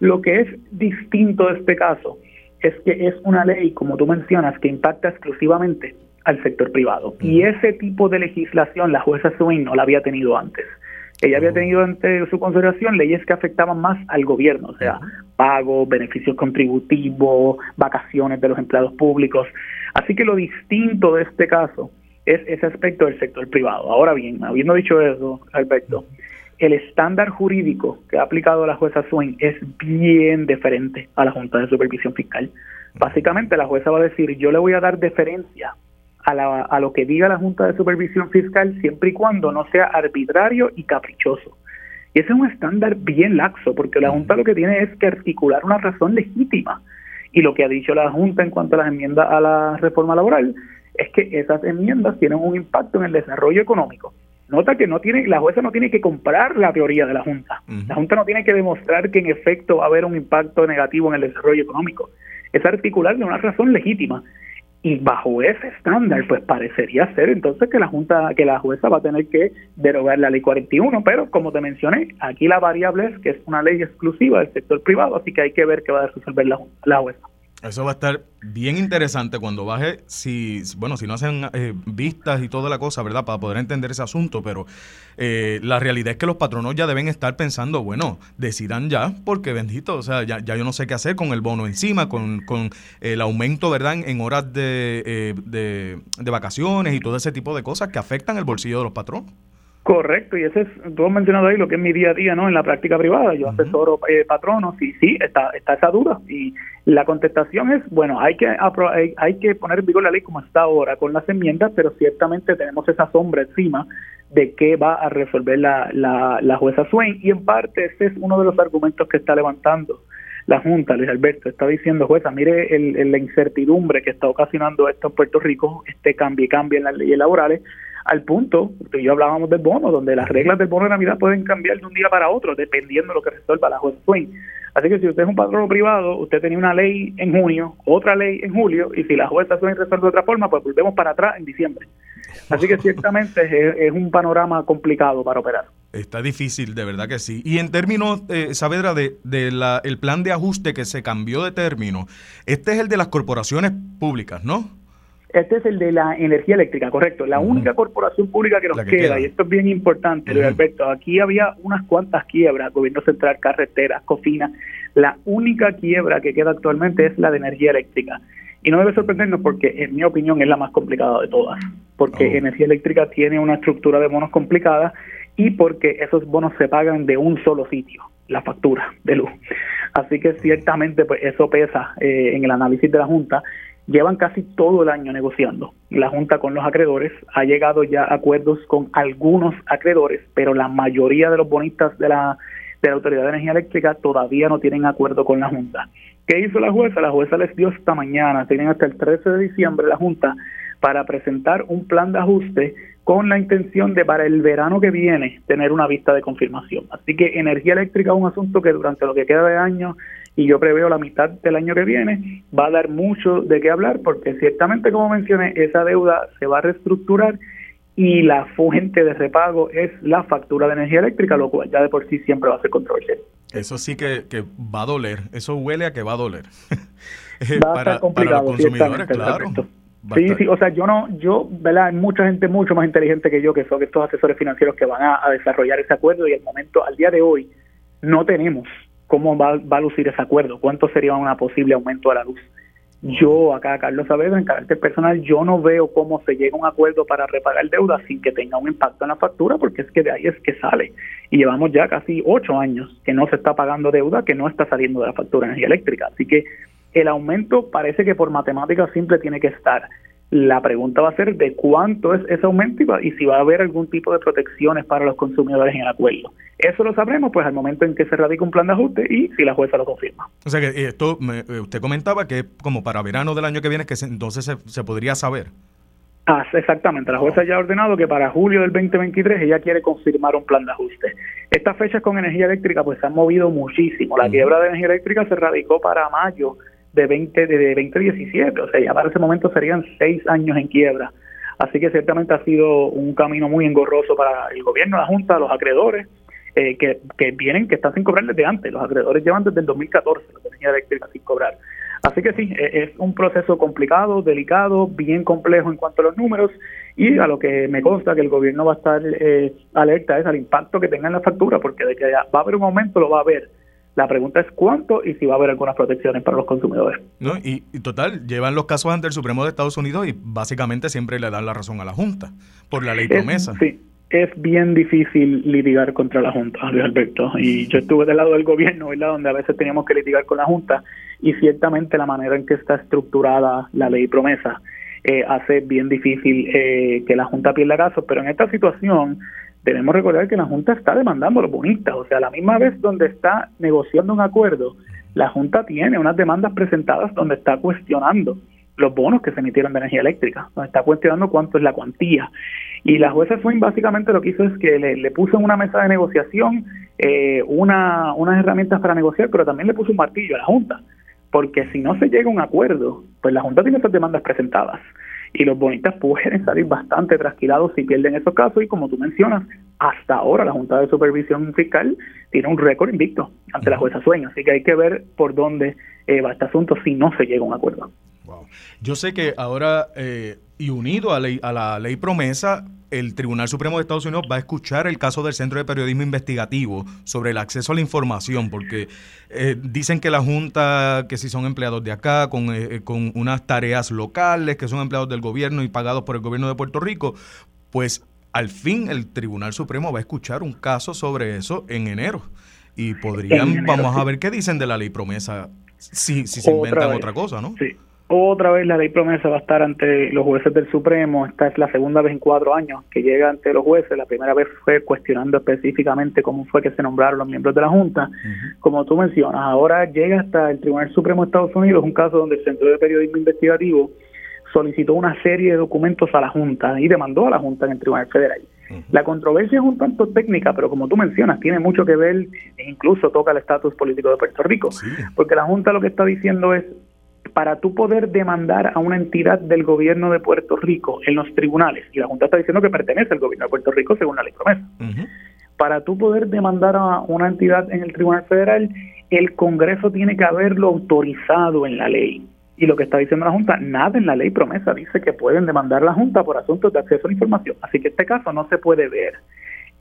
Lo que es distinto de este caso es que es una ley, como tú mencionas, que impacta exclusivamente al sector privado. Y ese tipo de legislación la jueza Swing no la había tenido antes. Ella había tenido ante su consideración leyes que afectaban más al gobierno, o sea, pagos, beneficios contributivos, vacaciones de los empleados públicos. Así que lo distinto de este caso es ese aspecto del sector privado. Ahora bien, habiendo dicho eso, Alberto, el estándar jurídico que ha aplicado la jueza Swain es bien diferente a la Junta de Supervisión Fiscal. Básicamente la jueza va a decir, yo le voy a dar deferencia a, la, a lo que diga la Junta de Supervisión Fiscal siempre y cuando no sea arbitrario y caprichoso. Y ese es un estándar bien laxo, porque la Junta lo que tiene es que articular una razón legítima. Y lo que ha dicho la Junta en cuanto a las enmiendas a la reforma laboral es que esas enmiendas tienen un impacto en el desarrollo económico. Nota que no tiene, la jueza no tiene que comprar la teoría de la Junta. La Junta no tiene que demostrar que en efecto va a haber un impacto negativo en el desarrollo económico. Es articular de una razón legítima. Y bajo ese estándar, pues parecería ser entonces que la Junta, que la jueza va a tener que derogar la ley 41, pero como te mencioné, aquí la variable es que es una ley exclusiva del sector privado, así que hay que ver qué va a resolver la, la jueza. Eso va a estar bien interesante cuando baje, si, bueno, si no hacen eh, vistas y toda la cosa, ¿verdad? Para poder entender ese asunto, pero eh, la realidad es que los patronos ya deben estar pensando, bueno, decidan ya, porque bendito, o sea, ya, ya yo no sé qué hacer con el bono encima, con, con el aumento, ¿verdad?, en horas de, eh, de, de vacaciones y todo ese tipo de cosas que afectan el bolsillo de los patronos. Correcto, y ese es, tú has mencionado ahí lo que es mi día a día, ¿no? En la práctica privada, yo asesoro eh, patronos y sí, está, está esa duda. Y la contestación es, bueno, hay que hay, hay que poner en vigor la ley como está ahora, con las enmiendas, pero ciertamente tenemos esa sombra encima de qué va a resolver la, la, la jueza Swain, y en parte ese es uno de los argumentos que está levantando la Junta, Luis Alberto, está diciendo, jueza, mire el, la incertidumbre que está ocasionando esto en Puerto Rico, este cambio y cambio en las leyes laborales, al punto que yo hablábamos del bono, donde las reglas del bono de Navidad pueden cambiar de un día para otro, dependiendo de lo que resuelva la jueza Swain. Así que si usted es un patrono privado, usted tenía una ley en junio, otra ley en julio, y si la jueza Swain resuelve de otra forma, pues volvemos para atrás en diciembre. Así que ciertamente es, un panorama complicado para operar. Está difícil, de verdad que sí. Y en términos, eh, Saavedra, de, de la, el plan de ajuste que se cambió de término, este es el de las corporaciones públicas, ¿no? Este es el de la energía eléctrica, correcto. La única corporación pública que nos queda, y esto es bien importante, Alberto, aquí había unas cuantas quiebras, gobierno central, carreteras, cocinas. La única quiebra que queda actualmente es la de energía eléctrica. Y no debe sorprendernos porque, en mi opinión, es la más complicada de todas. Porque oh. energía eléctrica tiene una estructura de bonos complicada y porque esos bonos se pagan de un solo sitio, la factura de luz. Así que ciertamente pues eso pesa eh, en el análisis de la Junta llevan casi todo el año negociando. La Junta con los acreedores ha llegado ya a acuerdos con algunos acreedores, pero la mayoría de los bonistas de la, de la Autoridad de Energía Eléctrica todavía no tienen acuerdo con la Junta. ¿Qué hizo la jueza? La jueza les dio esta mañana, tienen hasta el 13 de diciembre la Junta para presentar un plan de ajuste con la intención de para el verano que viene tener una vista de confirmación. Así que energía eléctrica es un asunto que durante lo que queda de año y yo preveo la mitad del año que viene, va a dar mucho de qué hablar porque ciertamente, como mencioné, esa deuda se va a reestructurar y la fuente de repago es la factura de energía eléctrica, lo cual ya de por sí siempre va a ser controversial. Eso sí que, va a doler, eso huele a que va a doler. [LAUGHS] va a estar complicado, los consumidores, claro. Sí, sí, o sea, yo no, yo, ¿verdad? Hay mucha gente mucho más inteligente que yo que son estos asesores financieros que van a, desarrollar ese acuerdo y al momento, al día de hoy, no tenemos cómo va, va a lucir ese acuerdo, cuánto sería un posible aumento a la luz. Yo, acá, Carlos Saavedra, en carácter personal, yo no veo cómo se llega a un acuerdo para repagar deuda sin que tenga un impacto en la factura, porque es que de ahí es que sale. Y llevamos ya casi ocho años que no se está pagando deuda, que no está saliendo de la factura de energía eléctrica. Así que el aumento parece que por matemática simple tiene que estar. La pregunta va a ser de cuánto es ese aumento y, si va a haber algún tipo de protecciones para los consumidores en el acuerdo. Eso lo sabremos pues al momento en que se radica un plan de ajuste y si la jueza lo confirma. O sea que esto, eh, usted comentaba que como para verano del año que viene, que entonces se, podría saber. Ah, exactamente. La jueza ya ha ordenado que para julio del 2023 ella quiere confirmar un plan de ajuste. Estas fechas con energía eléctrica pues se han movido muchísimo. La quiebra de energía eléctrica se radicó para mayo de 20 de 2017, o sea, ya para ese momento serían seis años en quiebra. Así que ciertamente ha sido un camino muy engorroso para el gobierno, la Junta, los acreedores, eh, que, que vienen, que están sin cobrar desde antes. Los acreedores llevan desde el 2014 la energía eléctrica sin cobrar. Así que sí, e, es un proceso complicado, delicado, bien complejo en cuanto a los números y a lo que me consta que el gobierno va a estar eh, alerta es al impacto que tenga en la factura, porque de que va a haber un aumento lo va a haber la pregunta es cuánto y si va a haber algunas protecciones para los consumidores. No, y, total, llevan los casos ante el Supremo de Estados Unidos y básicamente siempre le dan la razón a la Junta por la ley promesa. sí, es bien difícil litigar contra la Junta, Luis Alberto. Y yo estuve del lado del gobierno, ¿verdad? Donde a veces teníamos que litigar con la Junta y ciertamente la manera en que está estructurada la ley promesa eh, hace bien difícil eh, que la Junta pierda casos. Pero en esta situación debemos recordar que la Junta está demandando los bonistas, o sea, a la misma vez donde está negociando un acuerdo, la Junta tiene unas demandas presentadas donde está cuestionando los bonos que se emitieron de energía eléctrica, donde está cuestionando cuánto es la cuantía. Y la jueza Swain básicamente lo que hizo es que le, puso en una mesa de negociación eh, una, unas herramientas para negociar, pero también le puso un martillo a la Junta, porque si no se llega a un acuerdo, pues la Junta tiene esas demandas presentadas y los bonistas pueden salir bastante trasquilados si pierden esos casos. Y como tú mencionas, hasta ahora la Junta de Supervisión Fiscal tiene un récord invicto ante la jueza Sueño, así que hay que ver por dónde eh, va este asunto si no se llega a un acuerdo. Yo sé que ahora, eh, y unido a, a la ley promesa, el Tribunal Supremo de Estados Unidos va a escuchar el caso del Centro de Periodismo Investigativo sobre el acceso a la información, porque eh, dicen que la Junta, que si son empleados de acá, con, eh, con unas tareas locales, que son empleados del gobierno y pagados por el gobierno de Puerto Rico, pues al fin el Tribunal Supremo va a escuchar un caso sobre eso en enero. Y podrían, vamos a ver qué dicen de la ley promesa, si, si se inventan otra cosa, ¿no? Sí. Otra vez la ley promesa va a estar ante los jueces del Supremo. Esta es la segunda vez en cuatro años que llega ante los jueces. La primera vez fue cuestionando específicamente cómo fue que se nombraron los miembros de la Junta. Como tú mencionas, ahora llega hasta el Tribunal Supremo de Estados Unidos un caso donde el Centro de Periodismo Investigativo solicitó una serie de documentos a la Junta y demandó a la Junta en el Tribunal Federal. La controversia es un tanto técnica, pero como tú mencionas, tiene mucho que ver, e incluso toca el estatus político de Puerto Rico, porque la Junta lo que está diciendo es, para tú poder demandar a una entidad del gobierno de Puerto Rico en los tribunales, y la Junta está diciendo que pertenece al gobierno de Puerto Rico según la ley promesa, para tú poder demandar a una entidad en el Tribunal Federal, el Congreso tiene que haberlo autorizado en la ley. Y lo que está diciendo la Junta, nada en la ley promesa dice que pueden demandar a la Junta por asuntos de acceso a la información. Así que este caso no se puede ver.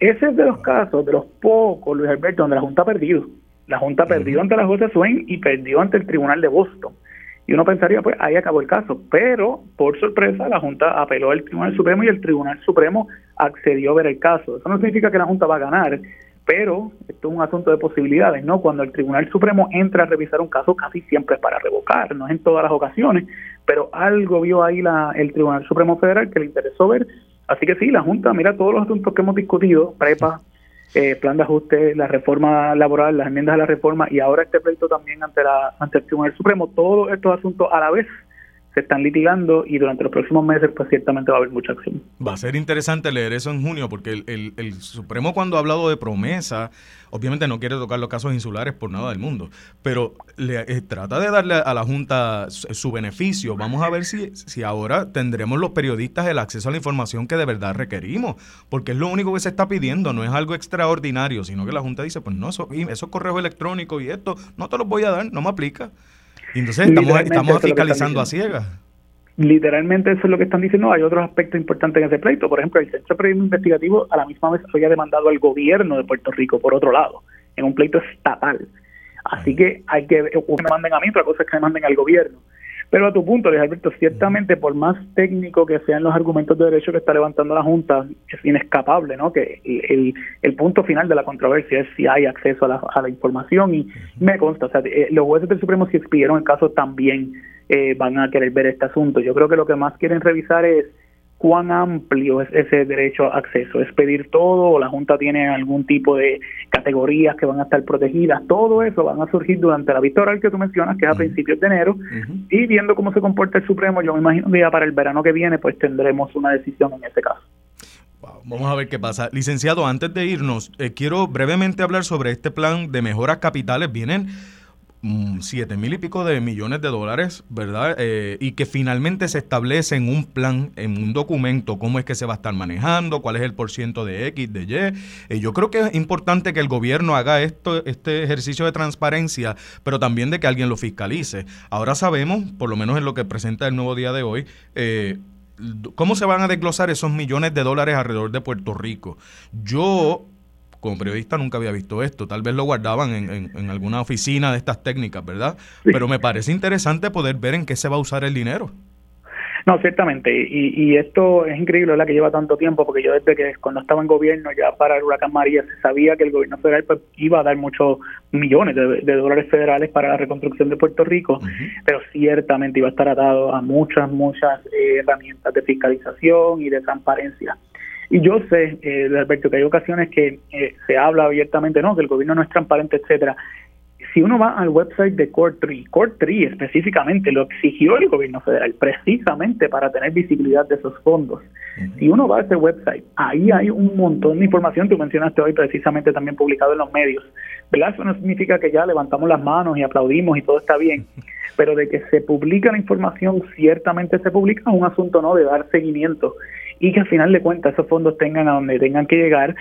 Ese es de los casos, de los pocos, Luis Alberto, donde la Junta ha perdido. La Junta ha perdido ante la jueza Swain y perdió ante el Tribunal de Boston. Y uno pensaría, pues ahí acabó el caso. Pero, por sorpresa, la Junta apeló al Tribunal Supremo y el Tribunal Supremo accedió a ver el caso. Eso no significa que la Junta va a ganar, pero esto es un asunto de posibilidades, ¿no? Cuando el Tribunal Supremo entra a revisar un caso, casi siempre es para revocar, no es en todas las ocasiones, pero algo vio ahí la, el Tribunal Supremo Federal que le interesó ver. Así que sí, la Junta mira todos los asuntos que hemos discutido, prepa, eh, plan de ajuste, la reforma laboral, las enmiendas a la reforma y ahora este pleito también ante, la, ante el Tribunal Supremo, todos estos asuntos a la vez se están litigando y durante los próximos meses pues ciertamente va a haber mucha acción. Va a ser interesante leer eso en junio porque el, el, Supremo cuando ha hablado de promesa, obviamente no quiere tocar los casos insulares por nada del mundo, pero le, eh, trata de darle a la Junta su, beneficio. Vamos a ver si, si ahora tendremos los periodistas el acceso a la información que de verdad requerimos, porque es lo único que se está pidiendo, no es algo extraordinario, sino que la Junta dice, pues no, eso, esos correos electrónicos y esto, no te los voy a dar, no me aplica. Y entonces estamos, estamos fiscalizando a ciegas. Literalmente eso es lo que están diciendo. Hay otros aspectos importantes en ese pleito. Por ejemplo, el Centro Periodismo Investigativo a la misma vez había demandado al gobierno de Puerto Rico, por otro lado, en un pleito estatal. Así que hay que, o que me manden a mí, otra cosa es que me manden al gobierno. Pero a tu punto, Luis Alberto, ciertamente por más técnico que sean los argumentos de derecho que está levantando la Junta, es inescapable, ¿no? Que el, el punto final de la controversia es si hay acceso a la, a la información y me consta, o sea, eh, los jueces del Supremo si expidieron el caso también eh, van a querer ver este asunto. Yo creo que lo que más quieren revisar es cuán amplio es ese derecho a acceso. ¿Es pedir todo o la Junta tiene algún tipo de categorías que van a estar protegidas? Todo eso van a surgir durante la vista oral que tú mencionas, que es a principios de enero, y viendo cómo se comporta el Supremo, yo me imagino que ya para el verano que viene pues tendremos una decisión en ese caso. Vamos a ver qué pasa. Licenciado, antes de irnos, eh, quiero brevemente hablar sobre este plan de mejoras capitales. Vienen siete mil y pico de millones de dólares, ¿verdad? Eh, y que finalmente se establece en un plan, en un documento, cómo es que se va a estar manejando, cuál es el porciento de X, de Y. Eh, yo creo que es importante que el gobierno haga esto, este ejercicio de transparencia, pero también de que alguien lo fiscalice. Ahora sabemos, por lo menos en lo que presenta el nuevo día de hoy, eh, cómo se van a desglosar esos millones de dólares alrededor de Puerto Rico. Yo como periodista nunca había visto esto. Tal vez lo guardaban en, alguna oficina de estas técnicas, ¿verdad? Pero me parece interesante poder ver en qué se va a usar el dinero. No, ciertamente, y, esto es increíble, ¿verdad? Que lleva tanto tiempo, porque yo desde que cuando estaba en gobierno ya para el huracán María se sabía que el gobierno federal pues, iba a dar muchos millones de, dólares federales para la reconstrucción de Puerto Rico, pero ciertamente iba a estar atado a muchas, muchas eh, herramientas de fiscalización y de transparencia. Y yo sé, eh, Alberto, que hay ocasiones que eh, se habla abiertamente, no, que el gobierno no es transparente, etcétera. Si uno va al website de Core 3, Core 3 específicamente lo exigió el gobierno federal precisamente para tener visibilidad de esos fondos. Si uno va a ese website, ahí hay un montón de información, tú mencionaste hoy precisamente también publicado en los medios. ¿Verdad? Eso no significa que ya levantamos las manos y aplaudimos y todo está bien, [LAUGHS] pero de que se publica la información, ciertamente se publica, es un asunto no de dar seguimiento y que al final de cuentas esos fondos tengan a donde tengan que llegar.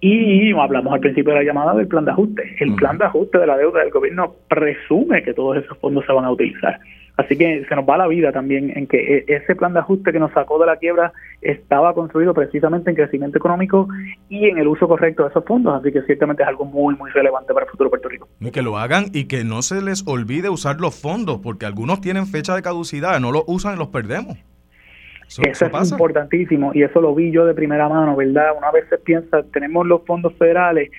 Y hablamos al principio de la llamada del plan de ajuste. El plan de ajuste de la deuda del gobierno presume que todos esos fondos se van a utilizar. Así que se nos va la vida también en que e, ese plan de ajuste que nos sacó de la quiebra estaba construido precisamente en crecimiento económico y en el uso correcto de esos fondos. Así que ciertamente es algo muy, muy relevante para el futuro de Puerto Rico. Y que lo hagan y que no se les olvide usar los fondos, porque algunos tienen fecha de caducidad, no los usan y los perdemos. Eso, es importantísimo y eso lo vi yo de primera mano, ¿verdad? Una vez se piensa, tenemos los fondos federales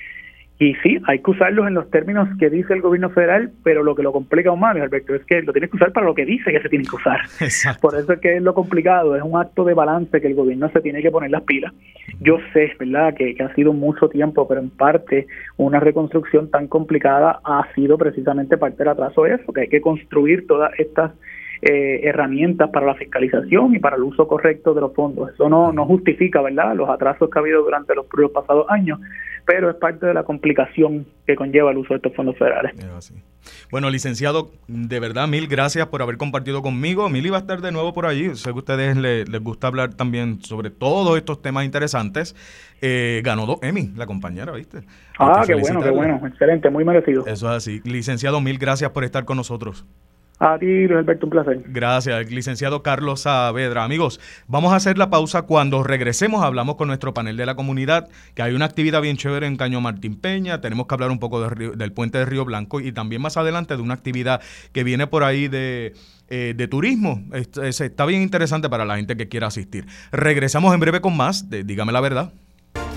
y sí, hay que usarlos en los términos que dice el gobierno federal, pero lo que lo complica aún más, Alberto, es que lo tienes que usar para lo que dice que se tiene que usar. [LAUGHS] Por eso es que es lo complicado, es un acto de balance que el gobierno se tiene que poner las pilas. Yo sé, ¿verdad?, que, que ha sido mucho tiempo, pero en parte una reconstrucción tan complicada ha sido precisamente parte del atraso de eso, que hay que construir todas estas eh, herramientas para la fiscalización y para el uso correcto de los fondos. Eso no, no justifica, ¿verdad?, los atrasos que ha habido durante los, pasados años, pero es parte de la complicación que conlleva el uso de estos fondos federales. Bueno, licenciado, de verdad, mil gracias por haber compartido conmigo. Mil iba a estar de nuevo por allí. Sé que a ustedes les, gusta hablar también sobre todos estos temas interesantes. Eh, ganó dos Emmy, la compañera, ¿viste? Ah, qué bueno, qué bueno. Excelente, muy merecido. Eso es así. Licenciado, mil gracias por estar con nosotros. A ti, Alberto, un placer. Gracias, licenciado Carlos Saavedra. Amigos, vamos a hacer la pausa. Cuando regresemos, hablamos con nuestro panel de la comunidad, que hay una actividad bien chévere en Caño Martín Peña. Tenemos que hablar un poco del puente de Río Blanco y también más adelante de una actividad que viene por ahí de, eh, de turismo. está bien interesante para la gente que quiera asistir. Regresamos en breve con más de Dígame la verdad.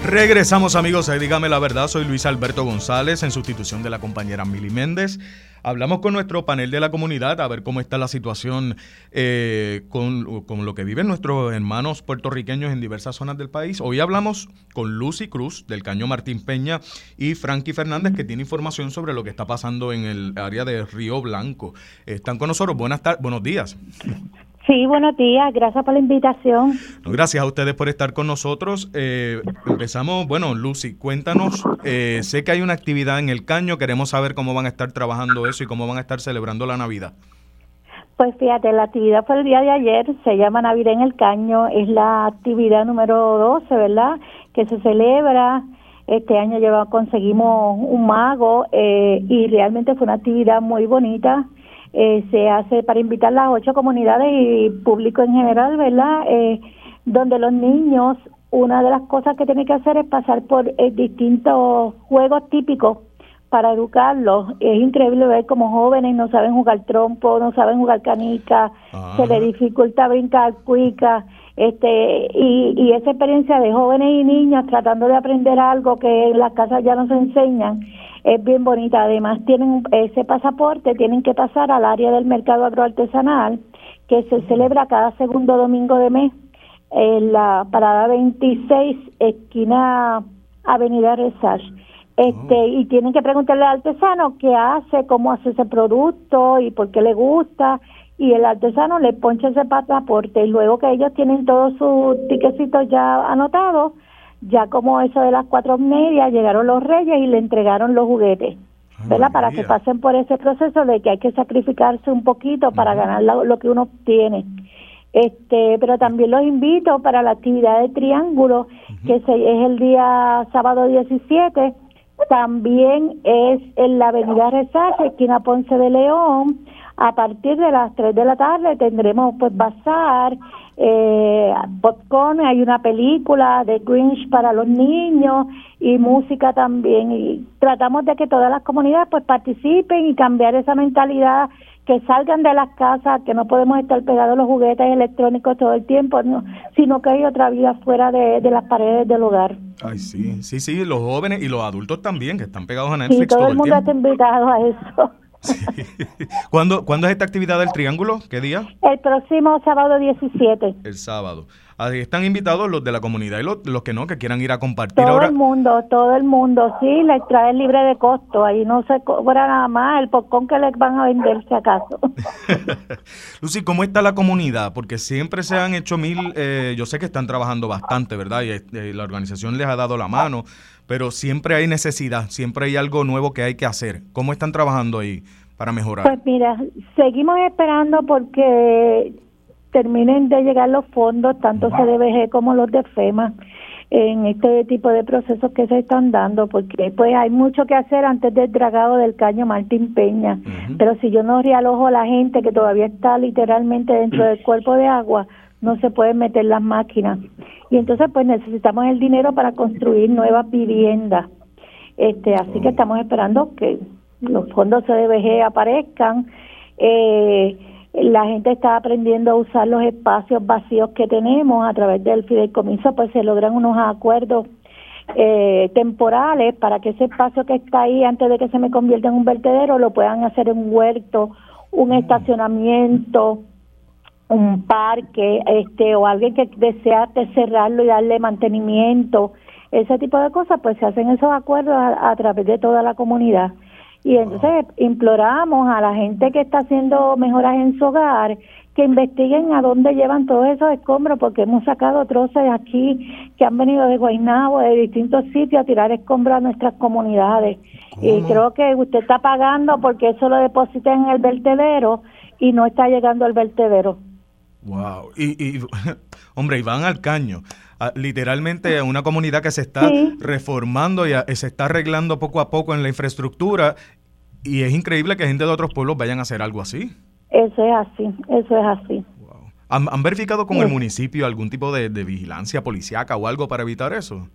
Regresamos amigos, dígame la verdad, soy Luis Alberto González en sustitución de la compañera Mili Méndez. Hablamos con nuestro panel de la comunidad a ver cómo está la situación eh, con, lo que viven nuestros hermanos puertorriqueños en diversas zonas del país. Hoy hablamos con Lucy Cruz del Caño Martín Peña y Frankie Fernández que tiene información sobre lo que está pasando en el área de Río Blanco. Están con nosotros. Buenas tardes, buenos días. [LAUGHS] Sí, buenos días, gracias por la invitación. gracias a ustedes por estar con nosotros. Eh, empezamos, bueno, Lucy, cuéntanos, eh, sé que hay una actividad en el Caño, queremos saber cómo van a estar trabajando eso y cómo van a estar celebrando la Navidad. Pues fíjate, la actividad fue el día de ayer, se llama Navidad en el Caño, es la actividad número 12, ¿verdad? Que se celebra, este año lleva, conseguimos un mago eh, y realmente fue una actividad muy bonita eh, se hace para invitar las ocho comunidades y público en general, ¿verdad? Eh, donde los niños, una de las cosas que tienen que hacer es pasar por eh, distintos juegos típicos para educarlos. Es increíble ver como jóvenes no saben jugar trompo, no saben jugar canica, se les dificulta brincar cuica, este, y, y esa experiencia de jóvenes y niños tratando de aprender algo que en las casas ya no se enseñan es bien bonita. Además, tienen ese pasaporte, tienen que pasar al área del mercado agroartesanal, que se celebra cada segundo domingo de mes en la parada 26, esquina Avenida Resach. Este, oh. y tienen que preguntarle al artesano qué hace, cómo hace ese producto y por qué le gusta. Y el artesano le poncha ese pasaporte y luego que ellos tienen todos sus tiquecitos ya anotados, ya como eso de las cuatro medias llegaron los reyes y le entregaron los juguetes. ¿verdad? Para que pasen por ese proceso de que hay que sacrificarse un poquito para ganar lo, que uno tiene. Este, pero también los invito para la actividad de triángulo, que es el día sábado 17, también es en la avenida Resaca, esquina Ponce de León, a partir de las 3 de la tarde tendremos pues bazar, eh, popcorn, hay una película de Grinch para los niños y música también y tratamos de que todas las comunidades pues participen y cambiar esa mentalidad que salgan de las casas, que no podemos estar pegados a los juguetes electrónicos todo el tiempo, no, sino que hay otra vida fuera de, las paredes del hogar. Ay, sí, sí, sí, los jóvenes y los adultos también, que están pegados a Netflix. todo, el mundo está invitado a eso. ¿Cuándo, ¿Cuándo, es esta actividad del Triángulo? ¿Qué día? El próximo sábado 17. El sábado. Ahí están invitados los de la comunidad y los, que no, que quieran ir a compartir todo ahora. el mundo, todo el mundo, sí, la entrada es libre de costo, ahí no se cobra nada más, el popcorn que les van a vender si acaso. [LAUGHS] Lucy, ¿cómo está la comunidad? Porque siempre se han hecho mil, eh, yo sé que están trabajando bastante, ¿verdad? Y eh, la organización les ha dado la mano, pero siempre hay necesidad, siempre hay algo nuevo que hay que hacer. ¿Cómo están trabajando ahí para mejorar? Pues mira, seguimos esperando porque terminen de llegar los fondos, tanto CDBG como los de FEMA, en este tipo de procesos que se están dando, porque pues hay mucho que hacer antes del dragado del caño Martín Peña. Pero si yo no realojo a la gente que todavía está literalmente dentro del [CLEARS THROAT] cuerpo de agua, no se pueden meter las máquinas. Y entonces pues necesitamos el dinero para construir nuevas viviendas. Este, así que estamos esperando que los fondos CDBG aparezcan. Eh, la gente está aprendiendo a usar los espacios vacíos que tenemos a través del fideicomiso, pues se logran unos acuerdos eh, temporales para que ese espacio que está ahí antes de que se me convierta en un vertedero lo puedan hacer en un huerto, un mm. estacionamiento, un parque, este o alguien que desea cerrarlo y darle mantenimiento, ese tipo de cosas, pues se hacen esos acuerdos a través de toda la comunidad. Y entonces imploramos a la gente que está haciendo mejoras en su hogar que investiguen a dónde llevan todos esos escombros, porque hemos sacado troces aquí que han venido de Guaynabo, de distintos sitios, a tirar escombros a nuestras comunidades. Y creo que usted está pagando porque eso lo deposita en el vertedero y no está llegando al vertedero. Wow. Y, y [LAUGHS] hombre, y van al caño literalmente a una comunidad que se está reformando y se está arreglando poco a poco en la infraestructura y es increíble que gente de otros pueblos vayan a hacer algo así. Eso es así, eso es así. ¿Han, verificado con el municipio algún tipo de, de vigilancia policíaca o algo para evitar eso?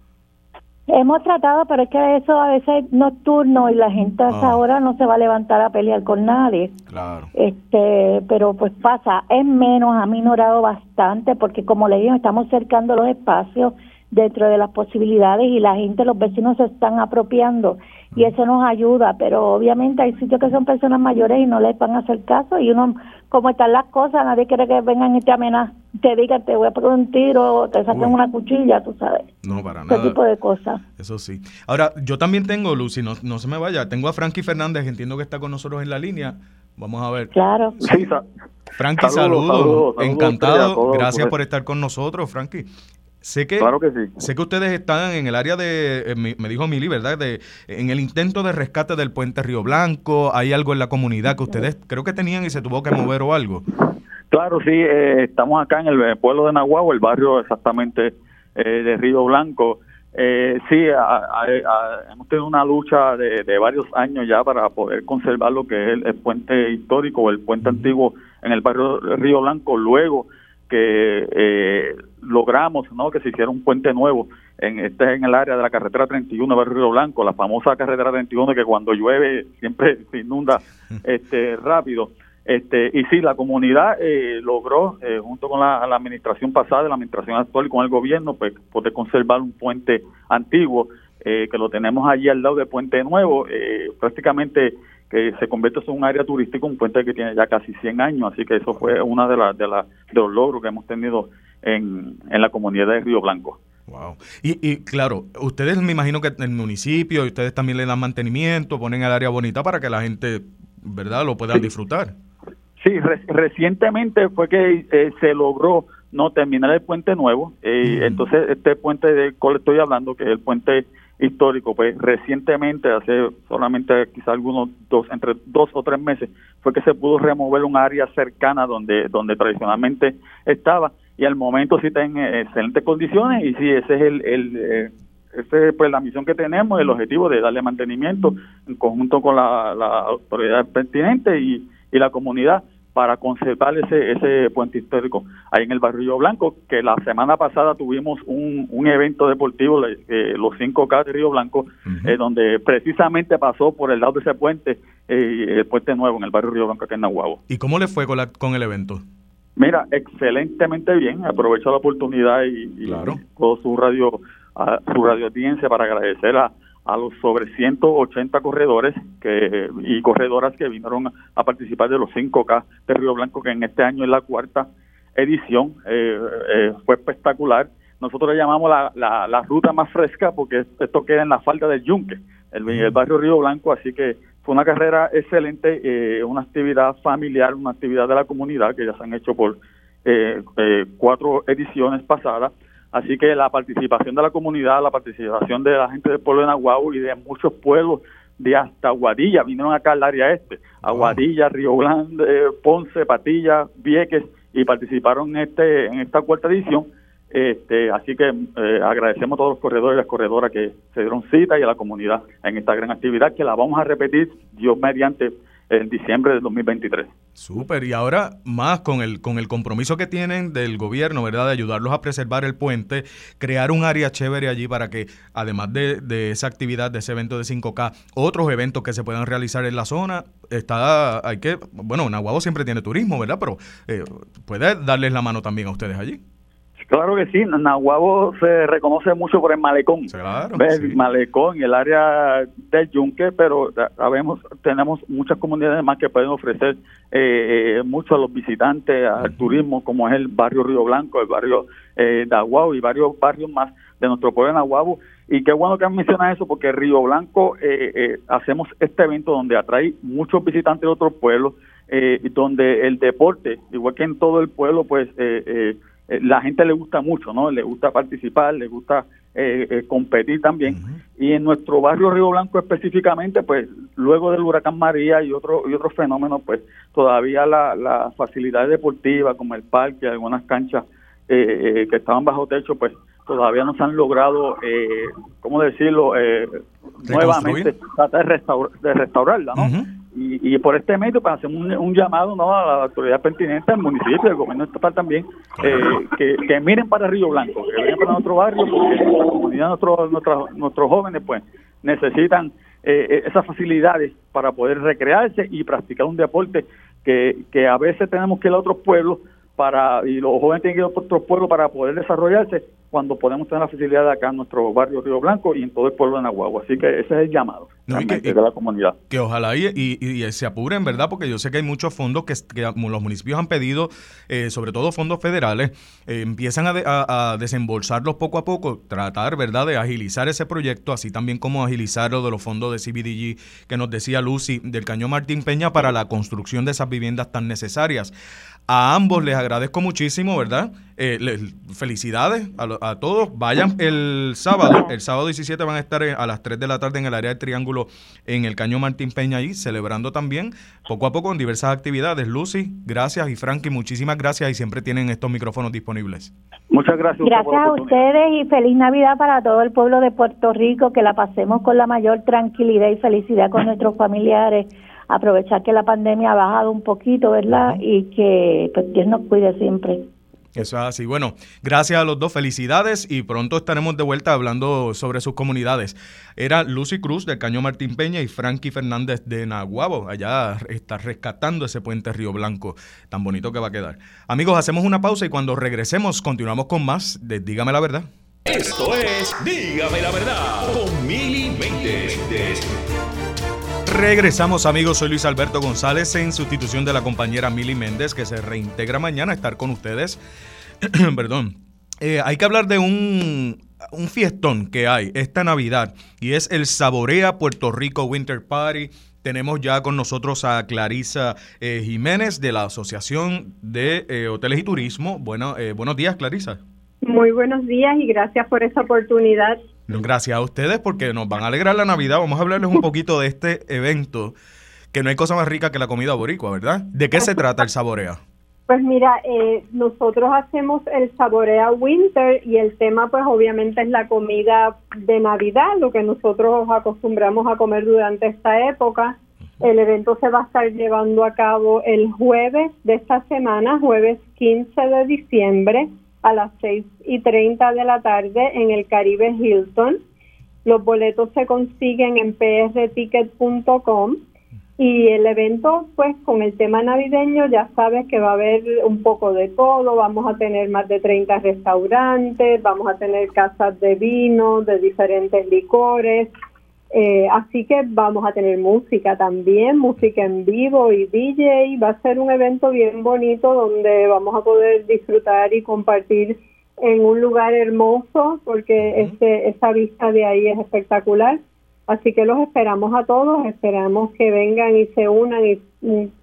Hemos tratado, pero es que eso a veces es nocturno y la gente a esa ah. hora no se va a levantar a pelear con nadie. Claro. Este, pero pues pasa, es menos, ha minorado bastante porque como le digo, estamos cercando los espacios dentro de las posibilidades y la gente, los vecinos se están apropiando y eso nos ayuda, pero obviamente hay sitios que son personas mayores y no les van a hacer caso y uno, como están las cosas, nadie quiere que vengan y te amenazan, te digan te voy a poner un tiro o te saquen una cuchilla, tú sabes. No, para nada. Ese tipo de cosas. Eso sí. Ahora, yo también tengo, Lucy, no, no se me vaya, tengo a Frankie Fernández, entiendo que está con nosotros en la línea. Vamos a ver. Claro. Sí, Frankie, Saludos, saludos. saludos, saludos Encantado. Gracias por estar con nosotros, Frankie. Sé que, claro que sí. sé que ustedes están en el área de, eh, me dijo Mili, ¿verdad? De, en el intento de rescate del puente Río Blanco. Hay algo en la comunidad que ustedes creo que tenían y se tuvo que mover o algo. Claro, sí, eh, estamos acá en el pueblo de Nahuatl, el barrio exactamente eh, de Río Blanco. Eh, sí, a- a- a- hemos tenido una lucha de, de varios años ya para poder conservar lo que es el, el puente histórico o el puente antiguo en el barrio Río Blanco. Luego que eh, logramos ¿no? que se hiciera un puente nuevo en este en el área de la carretera 31 de Barrio Río Blanco, la famosa carretera 31 que cuando llueve siempre [LAUGHS] se inunda [LAUGHS] este rápido. Este, y sí, la comunidad eh, logró, eh, junto con la, la administración pasada, la administración actual y con el gobierno, pues poder conservar un puente antiguo eh, que lo tenemos allí al lado del puente nuevo, eh, prácticamente que se convierte en un área turística, un puente que tiene ya casi 100 años, así que eso fue una de, las de, las de los logros que hemos tenido en, en la comunidad de Río Blanco. Wow. Y, y claro, ustedes me imagino que en el municipio, ustedes también le dan mantenimiento, ponen el área bonita para que la gente, ¿verdad?, lo pueda disfrutar. Sí, re- recientemente fue que eh, se logró no terminar el puente nuevo. eh, Entonces, este puente del cual estoy hablando, que es el puente histórico, pues recientemente, hace solamente quizá algunos dos, entre dos o tres meses, fue que se pudo remover un área cercana donde, donde tradicionalmente estaba y al momento sí está en eh, excelentes condiciones y sí, ese es el, el eh, ese es pues la misión que tenemos, el objetivo de darle mantenimiento en conjunto con la, la autoridad pertinente y, y la comunidad para conservar ese, ese puente histórico ahí en el barrio Blanco, que la semana pasada tuvimos un, un evento deportivo, eh, los 5K de Río Blanco, eh, donde precisamente pasó por el lado de ese puente, eh, el puente nuevo en el barrio Río Blanco, aquí en Nahuabo. ¿Y cómo le fue con, la, con el evento? Mira, excelentemente bien. Aprovecho la oportunidad y, y todo su radio, a, su radio audiencia para agradecer a, a los sobre 180 corredores que y corredoras que vinieron a, a participar de los 5K de Río Blanco, que en este año es la cuarta edición. Eh, eh, fue espectacular. Nosotros le llamamos la, la, la ruta más fresca porque esto queda en la falda del Yunque, el, el barrio Río Blanco, así que fue una carrera excelente, eh, una actividad familiar, una actividad de la comunidad que ya se han hecho por eh, eh, cuatro ediciones pasadas. Así que la participación de la comunidad, la participación de la gente del pueblo de Nahuatl y de muchos pueblos de hasta Aguadilla, vinieron acá al área este, Aguadilla, Río Grande, Ponce, Patilla, Vieques, y participaron en, este, en esta cuarta edición. Este, así que eh, agradecemos a todos los corredores y las corredoras que se dieron cita y a la comunidad en esta gran actividad que la vamos a repetir, Dios mediante, en diciembre del 2023. Súper, y ahora más con el, con el compromiso que tienen del gobierno, ¿verdad? De ayudarlos a preservar el puente, crear un área chévere allí para que, además de, de esa actividad, de ese evento de 5K, otros eventos que se puedan realizar en la zona, está, hay que, bueno, Nahuabo siempre tiene turismo, ¿verdad? Pero eh, puede darles la mano también a ustedes allí. Claro que sí, Nahuabo se reconoce mucho por el malecón. ¿Ves? El malecón y el área del yunque, pero sabemos, tenemos muchas comunidades más que pueden ofrecer eh, mucho a los visitantes, al turismo, como es el barrio Río Blanco, el barrio eh, de Aguabo y varios barrios más de nuestro pueblo en Aguabo. Y qué bueno que han mencionado eso, porque Río Blanco eh, eh, hacemos este evento donde atrae muchos visitantes de otros pueblos, eh, donde el deporte, igual que en todo el pueblo, pues... Eh, eh, la gente le gusta mucho, ¿no? Le gusta participar, le gusta eh, eh, competir también. Y en nuestro barrio Río Blanco específicamente, pues luego del huracán María y otros y otros fenómenos, pues todavía las la facilidades deportivas como el parque, algunas canchas eh, que estaban bajo techo, pues todavía no se han logrado, eh, ¿cómo decirlo?, nuevamente tratar de, restaur de restaurarla, ¿no? Uh -huh. Y, y, por este medio pues hacemos un, llamado ¿no? a la autoridad pertinente, al municipio, al gobierno estatal también, eh, que, miren para Río Blanco, que vengan para nuestro barrio, porque la comunidad, nuestros, nuestros, nuestros jóvenes pues necesitan eh, esas facilidades para poder recrearse y practicar un deporte que, que a veces tenemos que ir a otros pueblos para y los jóvenes tienen que ir a otros pueblos para poder desarrollarse cuando podemos tener la facilidad acá en nuestro barrio Río Blanco y en todo el pueblo de Nahuatl. Así que ese es el llamado. de la comunidad. Que ojalá y, y, se apuren, ¿verdad? Porque yo sé que hay muchos fondos que, los municipios han pedido, eh, sobre todo fondos federales, eh, empiezan a, desembolsarlos poco a poco, tratar, ¿verdad?, de agilizar ese proyecto, así también como agilizar lo de los fondos de CBDG que nos decía Lucy del Cañón Martín Peña para la construcción de esas viviendas tan necesarias. A ambos les agradezco muchísimo, ¿verdad? Eh, felicidades a, todos. Vayan el sábado, el sábado 17 van a estar a las 3 de la tarde en el área del Triángulo en el Cañón Martín Peña ahí, celebrando también poco a poco en diversas actividades. Lucy, gracias y Frankie, muchísimas gracias y siempre tienen estos micrófonos disponibles. Muchas gracias. Gracias a ustedes y feliz Navidad para todo el pueblo de Puerto Rico, que la pasemos con la mayor tranquilidad y felicidad con nuestros familiares aprovechar que la pandemia ha bajado un poquito, ¿verdad? Y que pues, Dios nos cuide siempre. Eso es así. Bueno, gracias a los dos, felicidades y pronto estaremos de vuelta hablando sobre sus comunidades. Era Lucy Cruz del Caño Martín Peña y Frankie Fernández de Nahuabo. Allá está rescatando ese puente Río Blanco, tan bonito que va a quedar. Amigos, hacemos una pausa y cuando regresemos continuamos con más de Dígame la Verdad. Esto es Dígame la Verdad con Mili Regresamos amigos, soy Luis Alberto González en sustitución de la compañera Mili Méndez que se reintegra mañana a estar con ustedes. [CLEARS THROAT] Perdón. Eh, hay que hablar de un, fiestón que hay esta Navidad y es el Saborea Puerto Rico Winter Party. Tenemos ya con nosotros a Clarisa eh, Jiménez de la Asociación de eh, Hoteles y Turismo. Bueno, buenos días, Clarisa. Muy buenos días y gracias por esta oportunidad. Gracias a ustedes porque nos van a alegrar la Navidad. Vamos a hablarles un poquito de este evento, que no hay cosa más rica que la comida boricua, ¿verdad? ¿De qué se trata el Saborea? Pues mira, eh, nosotros hacemos el Saborea Winter y el tema pues obviamente es la comida de Navidad, lo que nosotros acostumbramos a comer durante esta época. El evento se va a estar llevando a cabo el jueves de esta semana, jueves 15 de diciembre a las 6 y 30 de la tarde en el Caribe Hilton. Los boletos se consiguen en prticket.com y el evento, pues con el tema navideño, ya sabes que va a haber un poco de todo. Vamos a tener más de 30 restaurantes, vamos a tener casas de vino, de diferentes licores, eh, así que vamos a tener música también, música en vivo y DJ. Va a ser un evento bien bonito donde vamos a poder disfrutar y compartir en un lugar hermoso porque este, esa vista de ahí es espectacular. Así que los esperamos a todos, esperamos que vengan y se unan y,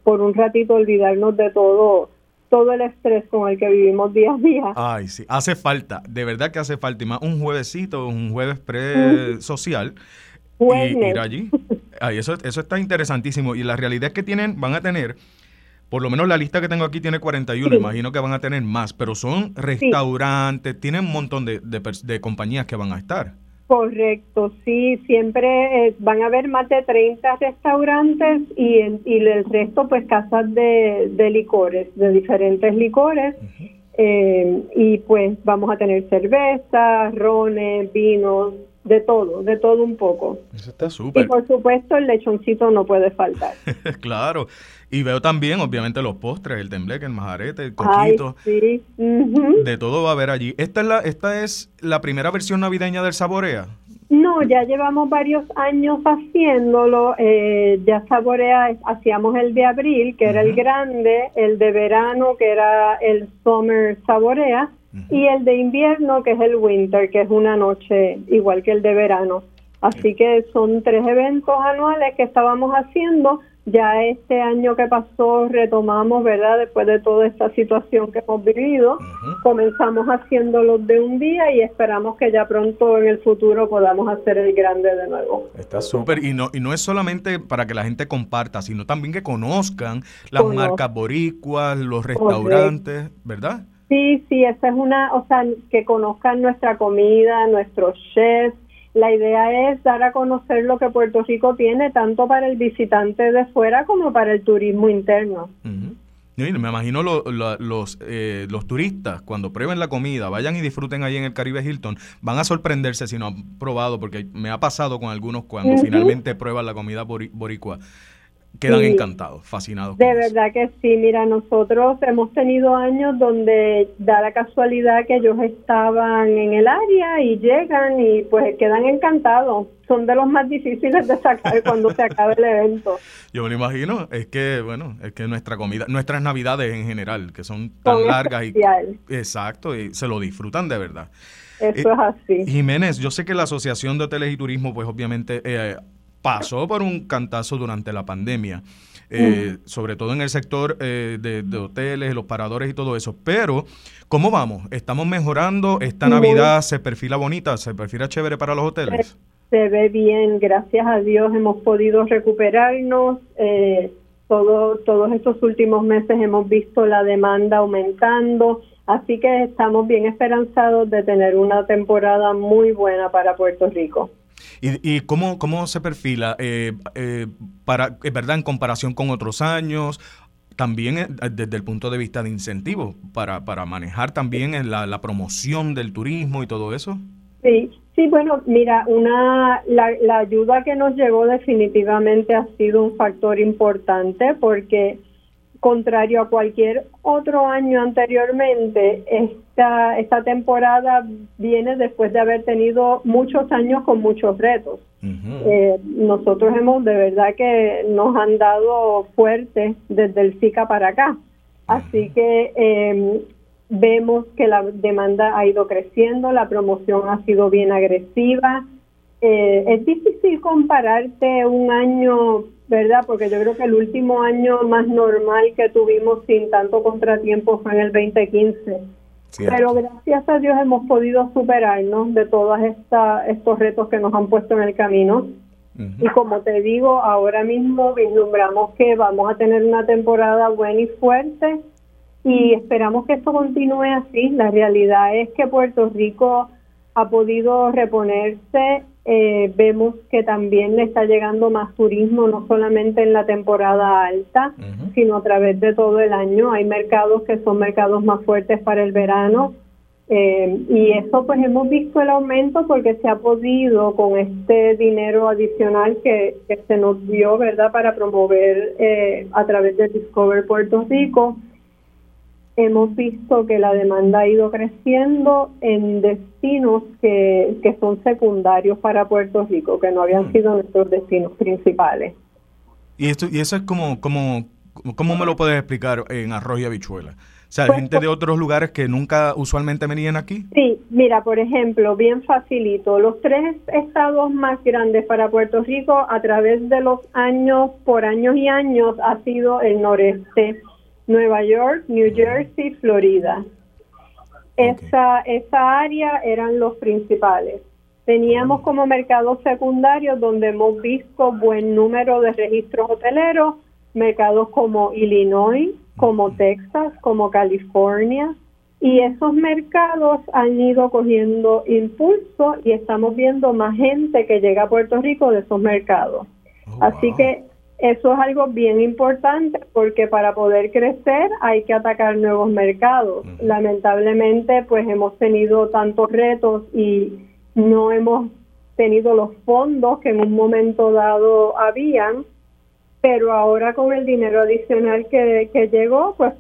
por un ratito olvidarnos de todo todo el estrés con el que vivimos día a día. Ay, sí, hace falta, de verdad que hace falta, y más un juevesito, un jueves pre-social, y ir allí. Ay, eso, eso está interesantísimo. Y la realidad es que tienen, van a tener, por lo menos la lista que tengo aquí tiene 41, imagino que van a tener más, pero son restaurantes, tienen un montón de, de, compañías que van a estar. Correcto, sí, siempre eh, van a haber más de 30 restaurantes y, y el resto pues casas de, de licores, de diferentes licores. Eh, y pues vamos a tener cerveza, rones, vinos, de todo, de todo un poco. Eso está súper. Y por supuesto el lechoncito no puede faltar. [LAUGHS] claro. Y veo también, obviamente, los postres, el tembleque, el majarete, el coquito. sí. De todo va a haber allí. ¿Esta es, la, ¿Esta es la primera versión navideña del Saborea? No, ya llevamos varios años haciéndolo. Eh, ya Saborea, hacíamos el de abril, que era el grande, el de verano, que era el Summer Saborea y el de invierno, que es el winter, que es una noche igual que el de verano. Así que son tres eventos anuales que estábamos haciendo. Ya este año que pasó retomamos, ¿verdad? Después de toda esta situación que hemos vivido, comenzamos haciéndolos de un día y esperamos que ya pronto en el futuro podamos hacer el grande de nuevo. Está súper. Y no, y no es solamente para que la gente comparta, sino también que conozcan las marcas boricuas, los restaurantes, ¿verdad? Sí, sí, esa es una, o sea, que conozcan nuestra comida, nuestros chefs. La idea es dar a conocer lo que Puerto Rico tiene, tanto para el visitante de fuera como para el turismo interno. Me imagino los, eh, los turistas, cuando prueben la comida, vayan y disfruten ahí en el Caribe Hilton, van a sorprenderse si no han probado, porque me ha pasado con algunos cuando finalmente prueban la comida boricua quedan Sí. encantados, fascinados. De eso. verdad que sí, mira, nosotros hemos tenido años donde da la casualidad que ellos estaban en el área y llegan y pues quedan encantados. Son de los más difíciles de sacar [LAUGHS] cuando se acaba el evento. Yo me lo imagino, es que, bueno, es que nuestra comida, nuestras navidades en general, que son tan Son largas y... Exacto, y se lo disfrutan de verdad. Eso Eh, es así. Jiménez, yo sé que la Asociación de Hoteles y Turismo, pues obviamente eh, pasó por un cantazo durante la pandemia, eh, sobre todo en el sector eh, de, de hoteles, los paradores y todo eso. Pero, ¿cómo vamos? ¿Estamos mejorando? ¿Esta Muy- Navidad se perfila bonita? ¿Se perfila chévere para los hoteles? Se ve bien, gracias a Dios hemos podido recuperarnos. eh, todo, todos estos últimos meses hemos visto la demanda aumentando, así que estamos bien esperanzados de tener una temporada muy buena para Puerto Rico. ¿Y, y cómo, cómo se perfila? Eh, eh, para, es verdad, en comparación con otros años, también eh, desde el punto de vista de incentivos, para, para manejar también en la, la promoción del turismo y todo eso. Sí, sí, bueno, mira, una la, la ayuda que nos llegó definitivamente ha sido un factor importante porque contrario a cualquier otro año anteriormente, esta esta temporada viene después de haber tenido muchos años con muchos retos. Eh, nosotros hemos de verdad que nos han dado fuerte desde el SICA para acá. Así que eh, vemos que la demanda ha ido creciendo, la promoción ha sido bien agresiva. Eh, es difícil compararte un año, ¿verdad? Porque yo creo que el último año más normal que tuvimos sin tanto contratiempo fue en el 2015. Pero gracias a Dios hemos podido superarnos de todos estos retos que nos han puesto en el camino. Y como te digo, ahora mismo vislumbramos que vamos a tener una temporada buena y fuerte y esperamos que esto continúe así. La realidad es que Puerto Rico ha podido reponerse. Eh, vemos que también le está llegando más turismo, no solamente en la temporada alta, sino a través de todo el año. Hay mercados que son mercados más fuertes para el verano. Eh, y eso pues hemos visto el aumento porque se ha podido con este dinero adicional que, que se nos dio, ¿verdad?, para promover eh, a través de Discover Puerto Rico. Hemos visto que la demanda ha ido creciendo en destinos que, que son secundarios para Puerto Rico, que no habían sido nuestros destinos principales. Y esto y eso es como, como, ¿cómo me lo puedes explicar en arroz y habichuela? O sea, Pues, gente de otros lugares que nunca usualmente venían aquí. Sí, mira, por ejemplo, bien facilito, los tres estados más grandes para Puerto Rico a través de los años, por años y años, ha sido el noreste, Nueva York, New Jersey, Florida. Esa, esa área eran los principales. Teníamos como mercados secundarios donde hemos visto buen número de registros hoteleros, mercados como Illinois, como Texas, como California, y esos mercados han ido cogiendo impulso y estamos viendo más gente que llega a Puerto Rico de esos mercados. Así que eso es algo bien importante porque para poder crecer hay que atacar nuevos mercados. Lamentablemente, pues hemos tenido tantos retos y no hemos tenido los fondos que en un momento dado habían, pero ahora con el dinero adicional que, que llegó, pues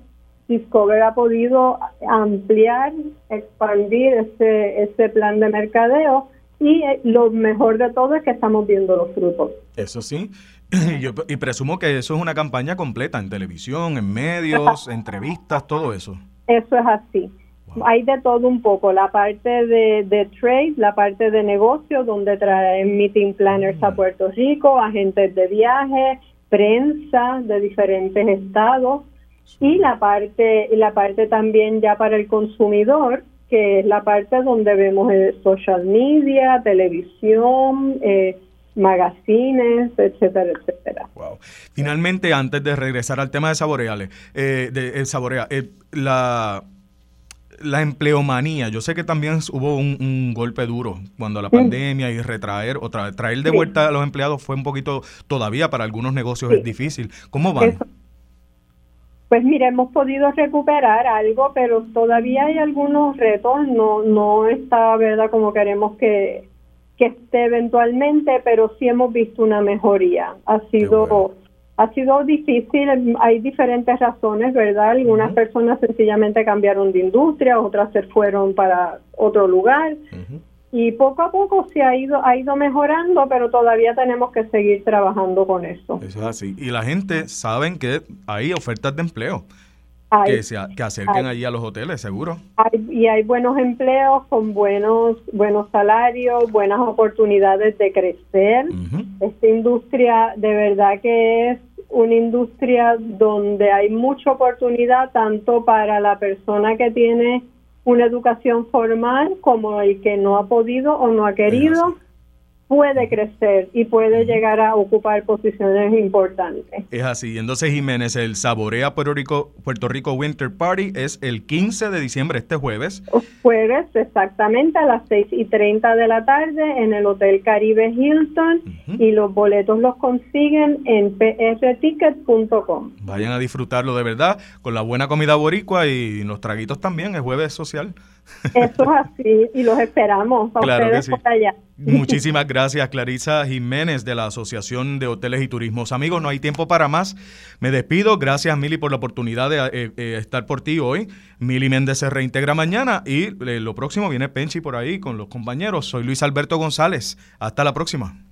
Discover ha podido ampliar, expandir ese, ese plan de mercadeo y eh, lo mejor de todo es que estamos viendo los frutos. Eso sí. Y, [LAUGHS] yo, y presumo que eso es una campaña completa en televisión, en medios, [LAUGHS] entrevistas, todo eso. Eso es así. Hay de todo un poco, la parte de, de trade, la parte de negocio, donde traen meeting planners a Puerto Rico, agentes de viaje, prensa de diferentes estados y la parte y la parte también ya para el consumidor, que es la parte donde vemos el social media, televisión, eh, magazines, etcétera, etcétera. Finalmente, antes de regresar al tema de saboreales, eh, de, eh, saborea, eh, la, la empleomanía, yo sé que también hubo un, un golpe duro cuando la Sí. pandemia y retraer o tra- traer de Sí. vuelta a los empleados fue un poquito, todavía para algunos negocios es difícil. ¿Cómo van? Eso. Pues mira, hemos podido recuperar algo, pero todavía hay algunos retos, no no está, ¿verdad?, como queremos que, que esté eventualmente, pero sí hemos visto una mejoría. Ha sido Ha sido difícil, hay diferentes razones, ¿verdad? Algunas personas sencillamente cambiaron de industria, otras se fueron para otro lugar. Y poco a poco se ha ido, ha ido mejorando, pero todavía tenemos que seguir trabajando con eso. Eso es así. Y la gente sabe que hay ofertas de empleo. Que, se, que acerquen allí a los hoteles, seguro. y hay buenos empleos con buenos buenos salarios, buenas oportunidades de crecer. Esta industria de verdad que es una industria donde hay mucha oportunidad tanto para la persona que tiene una educación formal como el que no ha podido o no ha querido puede crecer y puede llegar a ocupar posiciones importantes. Es así. Entonces, Jiménez, el Saborea Puerto Rico, Puerto Rico Winter Party es el 15 de diciembre, este jueves. Jueves, exactamente, a las 6 y 30 de la tarde en el Hotel Caribe Hilton y los boletos los consiguen en prticket.com. Vayan a disfrutarlo de verdad con la buena comida boricua y los traguitos también, es jueves social. Eso es así y los esperamos a ustedes por allá. Muchísimas gracias, Clarisa Jiménez de la Asociación de Hoteles y Turismos. Amigos, no hay tiempo para más. Me despido. Gracias, Mili, por la oportunidad de eh, eh, estar por ti hoy. Mili Méndez se reintegra mañana y eh, lo próximo viene Penchi por ahí con los compañeros. Soy Luis Alberto González. Hasta la próxima.